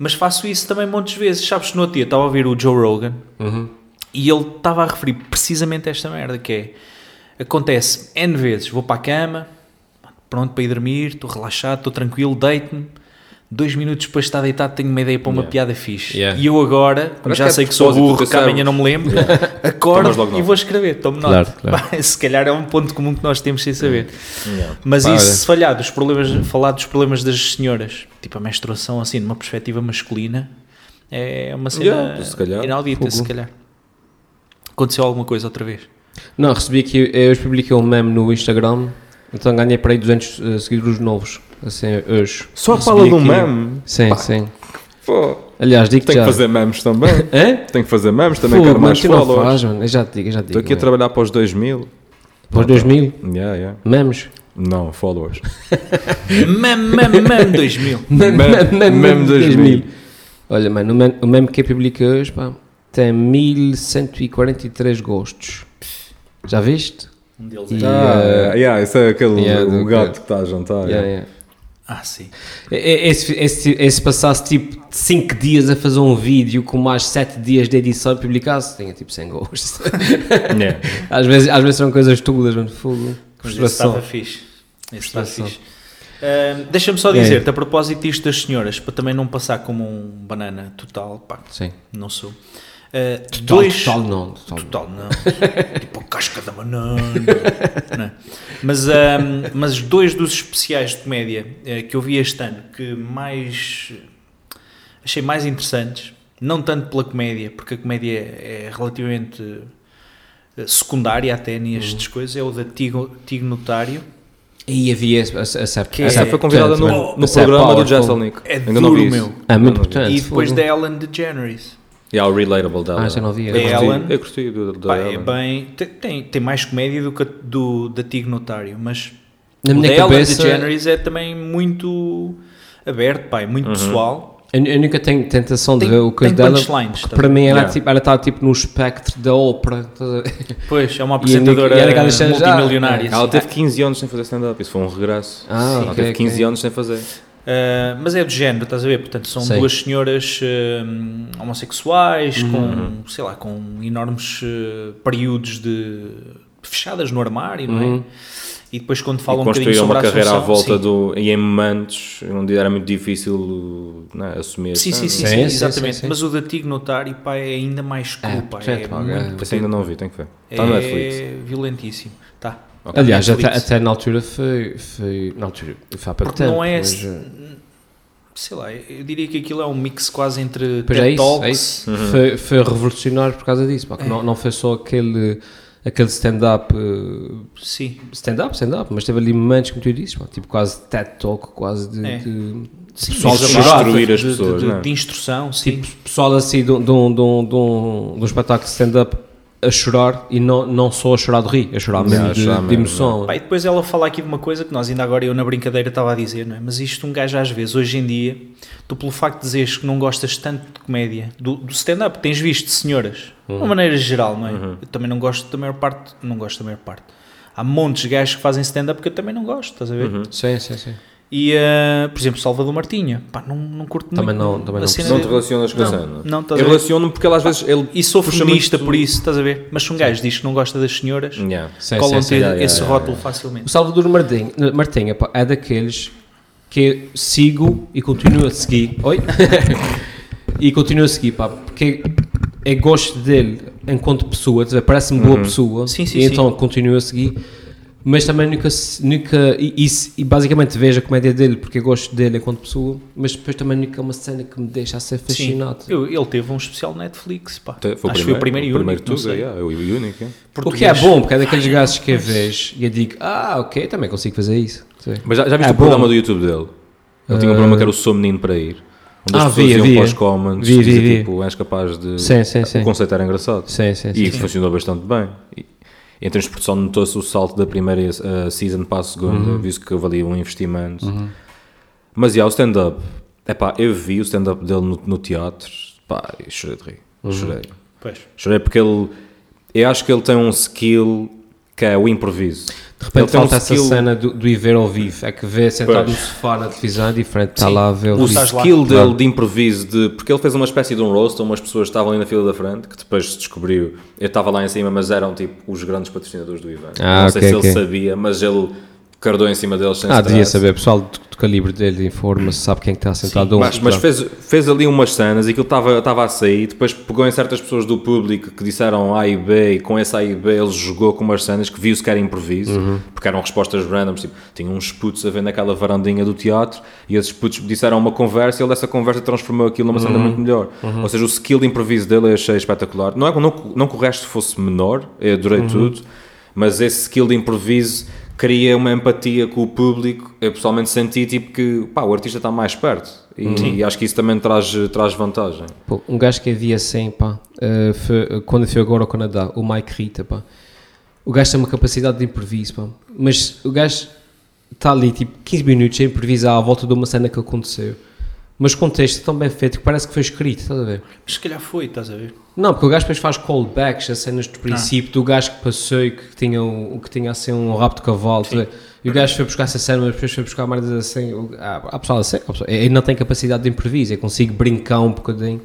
Mas faço isso também montes de vezes. Sabes que no outro dia estava a ouvir o Joe Rogan Uhum. e ele estava a referir precisamente esta merda que é acontece N vezes, vou para a cama pronto para ir dormir, estou relaxado, estou tranquilo, deito-me. Dois minutos depois de estar deitado tenho uma ideia para uma Yeah. piada fixe. Yeah. E eu agora, como já que é sei que sou burro, que amanhã não me lembro, acordo e vou escrever, tomo nota. Claro, claro. Se calhar é um ponto comum que nós temos sem saber. Yeah. Mas Pá, isso, se falhar dos problemas, falar dos problemas das senhoras, tipo a menstruação assim, numa perspectiva masculina, é uma cena se calhar. inaudita, se Fogo. calhar. Aconteceu alguma coisa outra vez? Não, recebi aqui, eu hoje publiquei um meme no Instagram, então ganhei para aí 200 eh, seguidores novos, assim, hoje. Só fala de um meme. Sim, Pá. sim. Pô, Aliás, digo tenho já. que fazer memes também. Hã? tenho que fazer memes também, Fogo, quero mano, mais followers. faz, mano. Eu já te digo, eu já te digo. Estou aqui a mano. trabalhar para os 2000. Para os 2000, Yeah, yeah. memes. Não, followers. Mem, mem, mem 2000. Meme, Meme- meme, meme 2000. Olha, mano, o meme, o meme que eu publiquei hoje, pá, tem 1143 gostos. Já viste? Um deles E, é. Ah, eh, yeah, esse é aquele yeah, o gato que- que está a jantar. Yeah, yeah. Ah, sim. Esse, esse, esse passasse tipo 5 dias a fazer um vídeo com mais 7 dias de edição e publicasse, tinha tipo 100 gostos. Yeah. às, vezes, às vezes são coisas tulas, mano, fogo. Mas esse Frustração. estava fixe. Esse estava fixe. Ah, Deixa-me só É. dizer-te, a propósito disto das senhoras, para também não passar como um banana total, pá, Sim. não sou. Ah, Total, dois, total não. Total. Total, não. tipo a casca da banana. não é? Mas, ahm, mas dois dos especiais de comédia eh, que eu vi este ano que mais achei mais interessantes, não tanto pela comédia, porque a comédia é relativamente eh, secundária até nestas coisas, é o da Tigo, Tigo Notário. E havia a, a, Sep- Que a é- Essa foi convidada portanto, no, no programa do Power, Jesselnick. É Ainda não duro, vi meu. É muito importante. E depois da Ellen DeGeneres. Yeah, o relatable dela. Ah, já não vi. Eu É curti- Ellen. Eu gostei do, da Pá, é bem, tem, tem, mais comédia do que a do, da Tigo Notário, mas Na o minha Ellen cabeça, DeGeneres é também muito aberto, pá, é muito Uhum. pessoal. eu, eu nunca tenho tentação de Tem- ver o coisa dela. tá Para mim, ela Yeah. tipo, ela está tipo no espectro da ópera. ver? Pois, é uma E apresentadora e a Nick Alexandre já- multimilionária. Ela sim. teve 15 anos sem fazer stand-up. Isso foi um regresso. Ah, Ela ok, teve 15 ok. anos sem fazer. Ah, mas é do género, estás a ver? Portanto, são duas senhoras ah, homossexuais com, sei lá, com enormes ah, períodos de fechadas no armário, não é? Uhum. E depois quando falam e um bocadinho sobre uma a carreira à volta sim. do. E em momentos onde era muito difícil né, assumir. Sim, sim, sim, Sim, sim, exatamente. Mas o da Tig Notário, pá, é ainda mais cru, É, pá, é, portanto, Esse ainda não vi, tenho que ver. é Está no Netflix. violentíssimo. Tá. Ok. Aliás, até, Netflix. até na altura foi. foi na altura, foi há pouco Porque tempo. não é. mas, eh, Sei lá, eu diria que aquilo é um mix quase entre Pois é TED isso, Talks. é isso. Uhum. Foi, foi revolucionário por causa disso, pá, que É. não, não foi só aquele, aquele stand-up, eh, Sim, stand-up, stand-up, mas teve ali momentos, como tu pá, tipo quase TED Talk, quase de, É. de- sim. Pessoal de- chorar, de- instruir as de- pessoas, de, não é? de instrução, sim. tipo, pessoal assim de, um- de, um, de, um, de, um, de um espetáculo de stand-up a chorar e não, não só a chorar de rir, a chorar mesmo Yeah, a de, chorar de mesmo, emoção. Pá, e depois ela fala aqui de uma coisa que nós ainda agora, eu na brincadeira estava a dizer, não é? Mas isto um gajo às vezes, hoje em dia, tu pelo facto de dizeres que não gostas tanto de comédia, do, do stand-up, tens visto senhoras, de uma maneira geral, não é? Eu também não gosto da maior parte, não gosto da maior parte. Há montes de gajos que fazem stand-up que eu também não gosto, estás a ver? Uhum. Sim, sim, sim. E, eh, por exemplo, Salvador Martinha, pá, não, não curto Também muito. não- também não cena Não te relacionas com a Não, cena? não, estás Eu a ver? relaciono porque ele às vezes. Ele E sou feminista muito- por isso, estás a ver? Mas se um gajo diz que não gosta das senhoras, Yeah. sim, colam sim, ter sim. yeah, esse yeah, rótulo yeah. O facilmente. Salvador Martinha, Martinha pá, é daqueles que eu sigo e continuo a seguir. Oi? e continuo a seguir, pá, porque eu gosto dele enquanto pessoa, parece-me boa pessoa, Sim, sim, e sim. então continuo a seguir. Mas também nunca, nunca e, e e basicamente vejo a comédia dele porque eu gosto dele enquanto pessoa, mas depois também nunca é uma cena que me deixa a ser Sim. fascinado. Eu- ele teve um especial Netflix, pá. Foi Acho que foi o primeiro e o único, tudo, sei. yeah, o único. yeah. O que é bom, porque é daqueles gajos que eu vejo e eu digo, ah, ok, também consigo fazer isso. Sim. Mas já, já viste É o programa bom. do YouTube dele? Ele tinha um Uh, programa que era o Sou Menino para Ir. Onde Ah, as pessoas via, iam via. para os comments Vi, vi, dizer, vi. tipo, és capaz de... Sim, sim, sim. O conceito era engraçado. Sim, sim, sim. E funcionou bastante bem. E, em termos de produção, notou-se o salto da primeira uh, season para a segunda, Uhum. visto que ali um investimento. Mas, yeah, o stand-up, epá, eu vi o stand-up dele no, no teatro, pá, e chorei de rir, Uhum. chorei. Pois. Chorei porque ele, eu acho que ele tem um skill que é o improviso. De repente Ele tem um falta essa skill- cena do, do ir ver ao vivo. É que vê sentado Pois. no sofá na televisão é diferente, está lá a ver O lá. skill dele Claro. de improviso, de, porque ele fez uma espécie de um roast, umas pessoas estavam ali na fila da frente, que depois se descobriu, eu estava lá em cima, mas eram tipo os grandes patrocinadores do evento. Ah, não sei ok, se ok. ele sabia, mas ele cardou em cima deles sem Ah, devia saber, pessoal do, do calibre dele informa-se, sabe quem é está sentado Mas, onde, mas portanto. fez, fez ali umas cenas e aquilo estava estava a sair, depois pegou em certas pessoas do público que disseram A e B, e com esse A e B ele jogou com umas cenas que viu-se que era improviso, Uhum. porque eram respostas randoms, tipo, tinha uns putos a ver naquela varandinha do teatro e esses putos disseram uma conversa e ele dessa conversa transformou aquilo numa Uhum. cena muito melhor. Ou seja, o skill de improviso dele eu achei espetacular. Não, é, não, não que o resto fosse menor, eu adorei Uhum. tudo, mas esse skill de improviso cria uma empatia com o público. Eu pessoalmente senti tipo que pá, o artista está mais perto e, e acho que isso também traz, traz vantagem. Pô, um gajo que havia assim, pá, eh, foi- quando foi agora ao Canadá, o Mike Rita, pá. O gajo tem uma capacidade de improviso, pá. Mas o gajo está ali, tipo, 15 minutos a improvisar à volta de uma cena que aconteceu. Mas com texto tão bem feito que parece que foi escrito, estás a ver? Mas se calhar foi, estás a ver? Não, porque o gajo depois faz callbacks, as cenas do princípio, do gajo que passou e que tinha, um, que tinha assim um rabo de cavalo. estás a? E o gajo foi buscar essa cena, mas depois foi buscar mais assim. há pessoal assim, há pessoal- ele não tem capacidade de improviso, eu consigo brincar um bocadinho,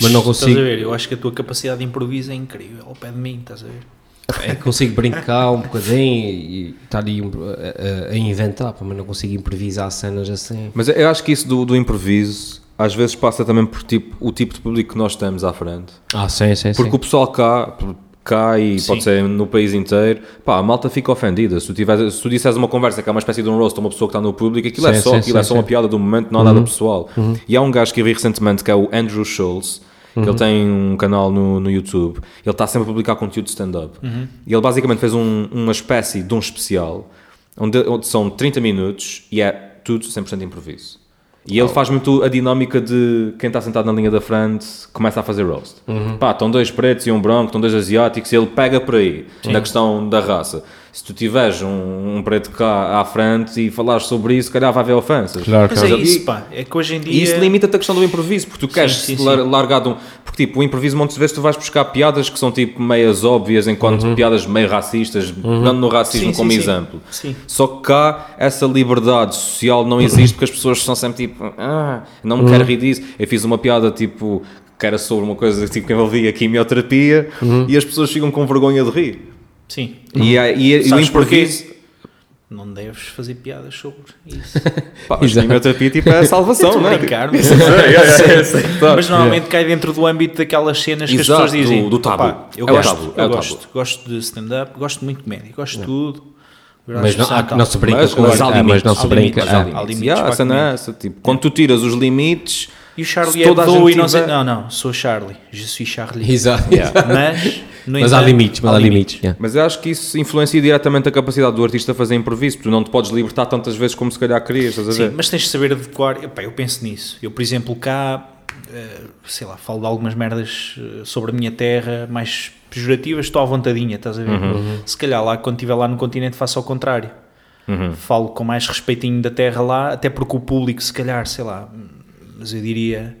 mas não Estás consigo. a ver? Eu acho que a tua capacidade de improviso é incrível ao pé de mim, estás a ver? É, consigo brincar um bocadinho e estar ali um- a, a- a inventar, mas não consigo improvisar cenas assim. Mas eu acho que isso do, do improviso às vezes passa também por tipo, o tipo de público que nós temos à frente. Ah, sim, sim, Porque sim. o pessoal cá, cá e Sim. pode ser no país inteiro, pá, a malta fica ofendida. Se tu, tiveres, se tu disseres uma conversa que é uma espécie de um roast a uma pessoa que está no público, aquilo é Sim, só, sim, aquilo é só uma piada do momento, não há nada pessoal. E há um gajo que eu vi recentemente que é o Andrew Schultz, que ele tem um canal no, no YouTube, ele está sempre a publicar conteúdo de stand-up. E ele basicamente fez um- uma espécie de um especial, onde, onde são 30 minutos e é tudo 100% improviso. E ele faz muito a dinâmica de quem está sentado na linha da frente começa a fazer roast. Pá, estão dois pretos e um branco, estão dois asiáticos e ele pega por aí, na questão da raça. Se tu tiveres um, um preto cá à frente e falares sobre isso, se calhar vai haver ofensas. Claro, Mas claro. é isso, pá. É que hoje em E dia. isso limita-te a questão do improviso, porque tu queres sim, sim. lar- largar de um. Porque, tipo, o improviso, muitas vezes, tu vais buscar piadas que são, tipo, meias óbvias, enquanto piadas meio racistas, pegando no racismo Sim, sim, como sim. exemplo. Sim. Só que cá, essa liberdade social não existe porque as pessoas são sempre tipo, ah, não me quero rir disso. Eu fiz uma piada, tipo, que era sobre uma coisa tipo, que envolvia quimioterapia e as pessoas ficam com vergonha de rir. Sim. E, é- e, e o improviso. Não deves fazer piadas sobre isso. Pá, Exato. quimioterapia, tipo, é a salvação, não a é? brincar, mas, mas normalmente cai dentro do âmbito daquelas cenas que Exato, as pessoas dizem. do- do tabu. "Pá, eu É gosto, tabu, eu é gosto, tabu." gosto de stand-up, gosto muito de comédia, gosto de tudo. Mas não, há- não se brinca Mas, com isso. há Ah, limites, mas não se há brinca. limites, ah, há limites. Yeah, a cena é comer. essa, tipo, quando tu tiras os limites, E o Charlie a Hebdo gente e não sei. Não, não, sou Charlie. Je suis Charlie. Exato. Mas, no Mas há entanto, limites, mas há limites. yeah. Mas eu acho que isso influencia diretamente a capacidade do artista a fazer improviso, porque tu não te podes libertar tantas vezes como se calhar querias, estás a Sim, ver? mas tens de saber adequar. Epá, eu penso nisso. Eu, por exemplo, cá, eh, sei lá, falo de algumas merdas eh, sobre a minha terra mais pejorativas, estou à vontadinha, estás a ver? Uhum. Se calhar lá, quando estiver lá no continente, faço ao contrário. Uhum. Falo com mais respeitinho da terra lá, até porque o público, se calhar, sei lá, mas eu diria,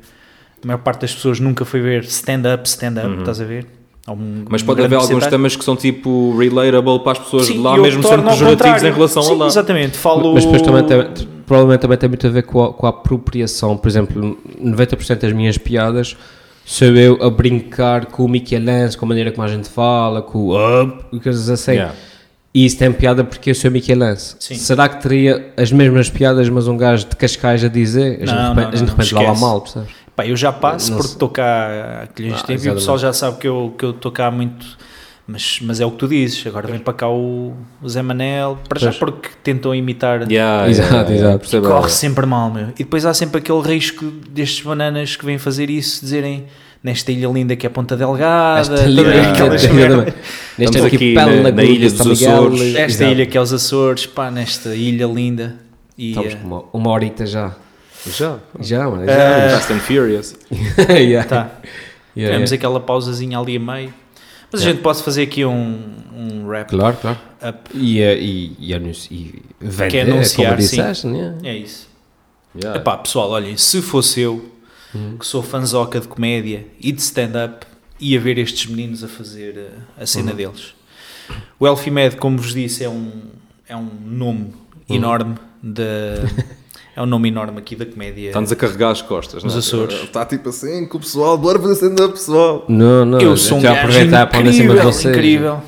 a maior parte das pessoas nunca foi ver stand-up, stand-up, estás a ver? Um-. Mas pode haver alguns temas que são tipo relatable para as pessoas de Sim, lá, eu mesmo sendo pejorativos em relação Sim, a lá. Exatamente, falo. Mas depois também tem, provavelmente também tem muito a ver com a, com a apropriação. Por exemplo, 90% das minhas piadas sou eu a brincar com o Michelangelo, com a maneira como a gente fala, com o up, e coisas assim. Yeah. E isso tem piada porque eu sou Michelangelo. Sim. Será que teria as mesmas piadas, mas um gajo de Cascais a dizer? A gente, Não, de repente, não, a gente de não, repente lava esquece. mal, percebes? Pá, eu já passo cá há aqueles Ah, tempos e o pessoal já sabe que eu que eu estou cá há muito. Mas, mas é o que tu dizes. Agora vem para cá o, o Zé Manel, para já Pois. porque tentou imitar. Yeah, Exato, exato. percebo. Corre sempre mal, meu. E depois há sempre aquele risco destes bananas que vêm fazer isso, dizerem nesta ilha linda que é Ponta Delgada, Esta todas ilha- aquelas Estamos aqui na- arquipélago na ilha de dos Açores. Esta exato. ilha que é os Açores, pá, nesta ilha linda. E, Estamos eh, com uma, uma horita já. Já. Já, mano. Já. Eh, Fast and Furious. yeah. tá. Yeah, Temos yeah. aquela pausazinha ali a meio. Mas a gente pode fazer aqui um, um wrap Claro, claro. up. E, eh, e, e, e vender, anunciar, como sim. disseste, né? É isso. Yeah. Epá, pessoal, olhem, se fosse eu, Uhum. que sou fanzoca de comédia e de stand-up, ia ver estes meninos a fazer uh, a cena Uhum. deles. O Elfimed, como vos disse, é um, é um nome Uhum. enorme da, é um nome enorme aqui da comédia. Está-nos a carregar as costas. Nos não é? Açores. Está tipo assim, com o pessoal, bora fazer stand-up, pessoal. Não, não. Eu sou um gajo aproveitar para incrível, vocês. incrível.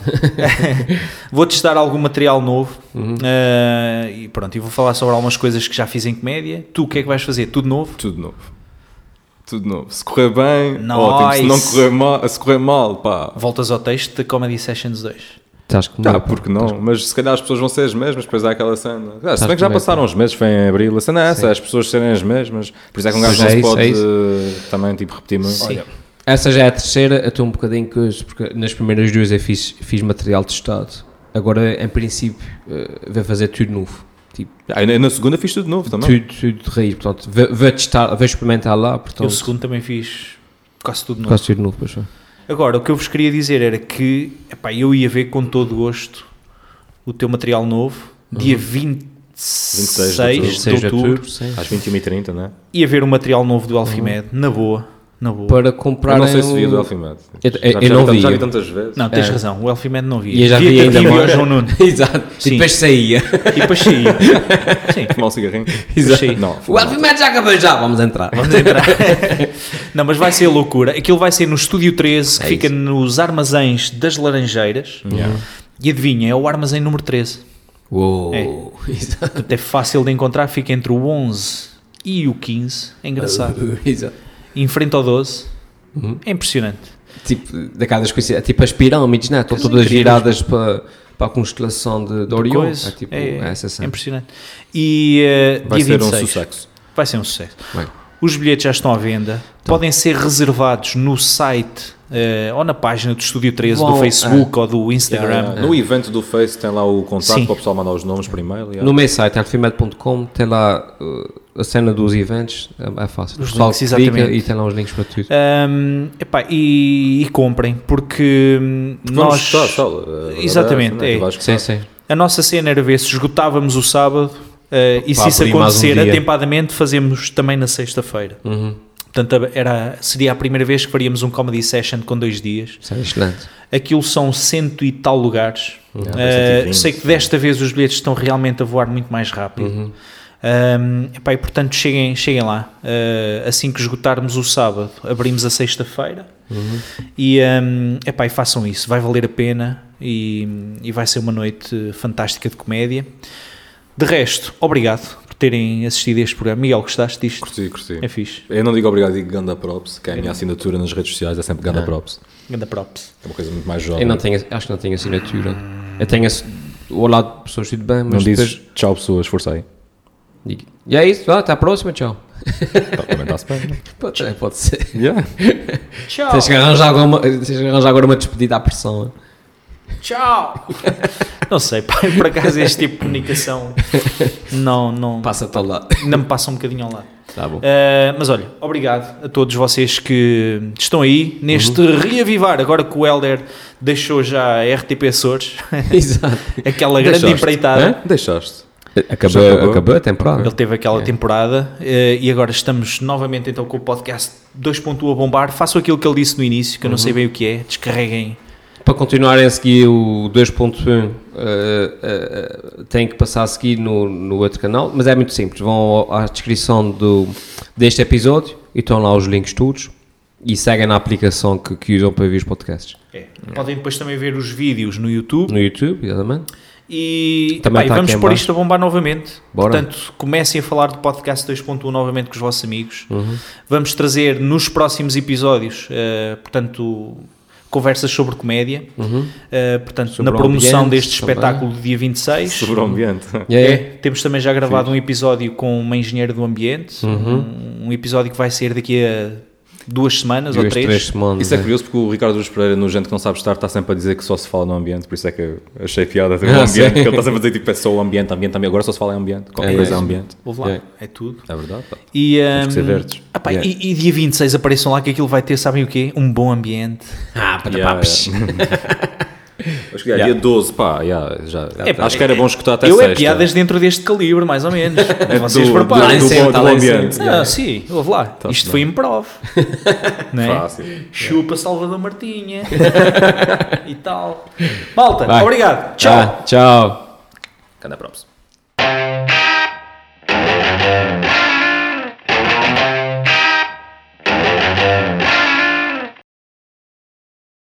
vou testar algum material novo Uhum. eh, e pronto, e vou falar sobre algumas coisas que já fiz em comédia. Tu o que é que vais fazer? Tudo novo? Tudo novo. Tudo novo. Se correr bem, Nice. ótimo. Se não correr mal, se correr mal, pá. Voltas ao texto da Comedy Sessions 2. Estás com Tá, medo, pá. porque não? Mas se calhar as pessoas vão ser as mesmas, depois há aquela cena. Ah, se bem que já com passaram uns meses, foi em abril. A cena é essa, Sim. as pessoas serem as mesmas. Por isso é que um gajo não é se isso, pode é isso. eh, também tipo, repetir muito. Sim. Essa já é a terceira, eu estou um bocadinho curioso, porque nas primeiras duas eu fiz, fiz material testado. Agora, em princípio, eh, vou fazer tudo novo. Tipo, Ah, na segunda fiz tudo novo também. tudo, tudo de raiz. Portanto, vou, vou testar, vou experimentar lá. Eu o Portanto, segundo também fiz quase tudo novo. quase tudo novo, pois foi. Agora, o que eu vos queria dizer era que epá, eu ia ver com todo gosto o teu material novo, dia 26, 26 de de, 26 de outubro. outubro, sim. Às 21h30, não é? Ia ver o material novo do Alfimed, na boa, na boa. Para Eu comprar. não sei se vi do Elfimed. Eu- eu- Já- eu já não vi vi. Já vi tantas vezes. Não, tens É. razão, o Elfimed não via. E eu já vi a ainda e mais. João Nuno. Exato. Sim. E depois saía. E depois saía. Sim, Fumar um cigarrinho. saía. Não. O. Alfimed já acabou já, vamos entrar. Vamos entrar. não, mas vai ser loucura. Aquilo vai ser no Estúdio 13, que É fica isso. nos armazéns das Laranjeiras. Yeah. E adivinha, é o armazém número 13. Uou. É. Exato. É fácil de encontrar, fica entre o 11 e o 15. É engraçado. Exato. Em frente ao 12. Uhum. É impressionante. Tipo, daquelas coisas, tipo as pirâmides, né? Estão todas viradas para, para a constelação de, de Orion. Coisa. É tipo, é, é é impressionante. E eh, Vai dia ser um 26, sucesso. Vai ser um sucesso. Bem. Os bilhetes já estão à venda. Podem ser reservados no site eh, ou na página do Estúdio 13 do Bom, Facebook ou do Instagram. Yeah, yeah. No evento do Face tem lá o contato Sim. para o pessoal mandar os nomes por e-mail. yeah. No meu site, alfimed.com, tem lá uh, a cena dos eventos, é, é fácil. Os links, exatamente. e tem lá os links para tudo. Ahm, epá, e, e comprem, porque hum, nós. é Exatamente, né? é. Vais Sim, gostar. sim. A nossa cena era ver se esgotávamos o sábado eh, e Pá, se isso um acontecer dia. atempadamente, fazemos também na sexta-feira. Uhum. Portanto, era, seria a primeira vez que faríamos um comedy session com dois dias. Isso é excelente. Aquilo são cento e tal lugares. Yeah, Eh, 120. sei que desta vez os bilhetes estão realmente a voar muito mais rápido. Uhum. Um, epá, e portanto cheguem, cheguem lá Uh, assim que esgotarmos o sábado abrimos a sexta-feira Uhum. e, um, epá, e façam isso, vai valer a pena e, e vai ser uma noite fantástica de comédia de resto, obrigado por terem assistido a este programa Miguel, gostaste disto? Curti, curti. É fixe, Eu não digo obrigado, digo Ganda Props, que é a minha assinatura nas redes sociais, é sempre Ganda Ah. Props. ganda props É uma coisa muito mais jovem. Eu não tenho, acho que não tenho assinatura. Eu tenho o olá de pessoas tudo bem, mas Não dizes depois tchau pessoas, força aí. digo, E é isso, ah, até à próxima, tchau. Também está-se bem. né? Pode, ser, pode ser. Yeah. tchau, Tens que arranjar, alguma, tens que arranjar agora uma despedida à pressão. Tchau não sei, pá, por acaso este tipo de comunicação não, não, Passa-te ao lado. ainda me passa um bocadinho ao lado Tá bom. Uh, mas olha, obrigado a todos vocês que estão aí neste Uhum. reavivar. Agora que o Helder deixou já a RTP Açores, Exato. aquela grande Deixaste. empreitada. Hã? Deixaste. Acabou, acabou? acabou a temporada. Ele teve aquela É. temporada uh, e agora estamos novamente então com o podcast 2.1 a bombar. Façam aquilo que ele disse no início, que eu não Uhum. sei bem o que é. Descarreguem. Para continuarem a seguir o 2.1, eh, eh, têm que passar a seguir no, no outro canal, mas é muito simples. Vão à descrição do, deste episódio e estão lá os links todos e seguem na aplicação que, que usam para ver os podcasts. É. Podem depois também ver os vídeos no YouTube. No YouTube, exatamente. E, Também epá, e vamos pôr isto a bombar novamente. Bora. Portanto, comecem a falar do podcast 2.1 novamente com os vossos amigos. Uhum. Vamos trazer nos próximos episódios, eh, portanto, conversas sobre comédia. Uhum. Eh, portanto, Sobre na promoção ambiente deste também. espetáculo do dia 26. Sobre o ambiente. E aí, É, temos também já gravado um episódio com uma engenheira do ambiente. Uhum. Um, um episódio que vai sair daqui a duas semanas ou duas, três. três semanas. Isso é é. curioso porque o Ricardo Luz Pereira, no Gente que não sabe estar, está sempre a dizer que só se fala no ambiente, por isso é que eu achei piada ter o Ah, ambiente. sim. Ele está sempre a dizer tipo, é só o ambiente, ambiente, ambiente. Agora só se fala em ambiente. Qualquer É coisa é isso. ambiente. Ouve lá, É. é tudo. É verdade. pá. E, Temos que ser verdes. ah pá, Yeah. e, e dia 26 apareçam lá que aquilo vai ter, sabem o quê? Um bom ambiente. Ah, para Yeah, papos. Acho que yeah, Yeah. dia 12, pá, yeah, já, É, pá, acho que era bom escutar até eu é sexta. piadas dentro deste calibre, mais ou menos. Vocês do- preparem. do, do, bom- Tá do ambiente. Ah, sim, ouve lá. Tá-se Isto bem. foi improv. Não é? Fácil. Chupa Salvador Martinha e tal. Malta, Vai. obrigado. Tchau. Ah, tchau. Até a próxima.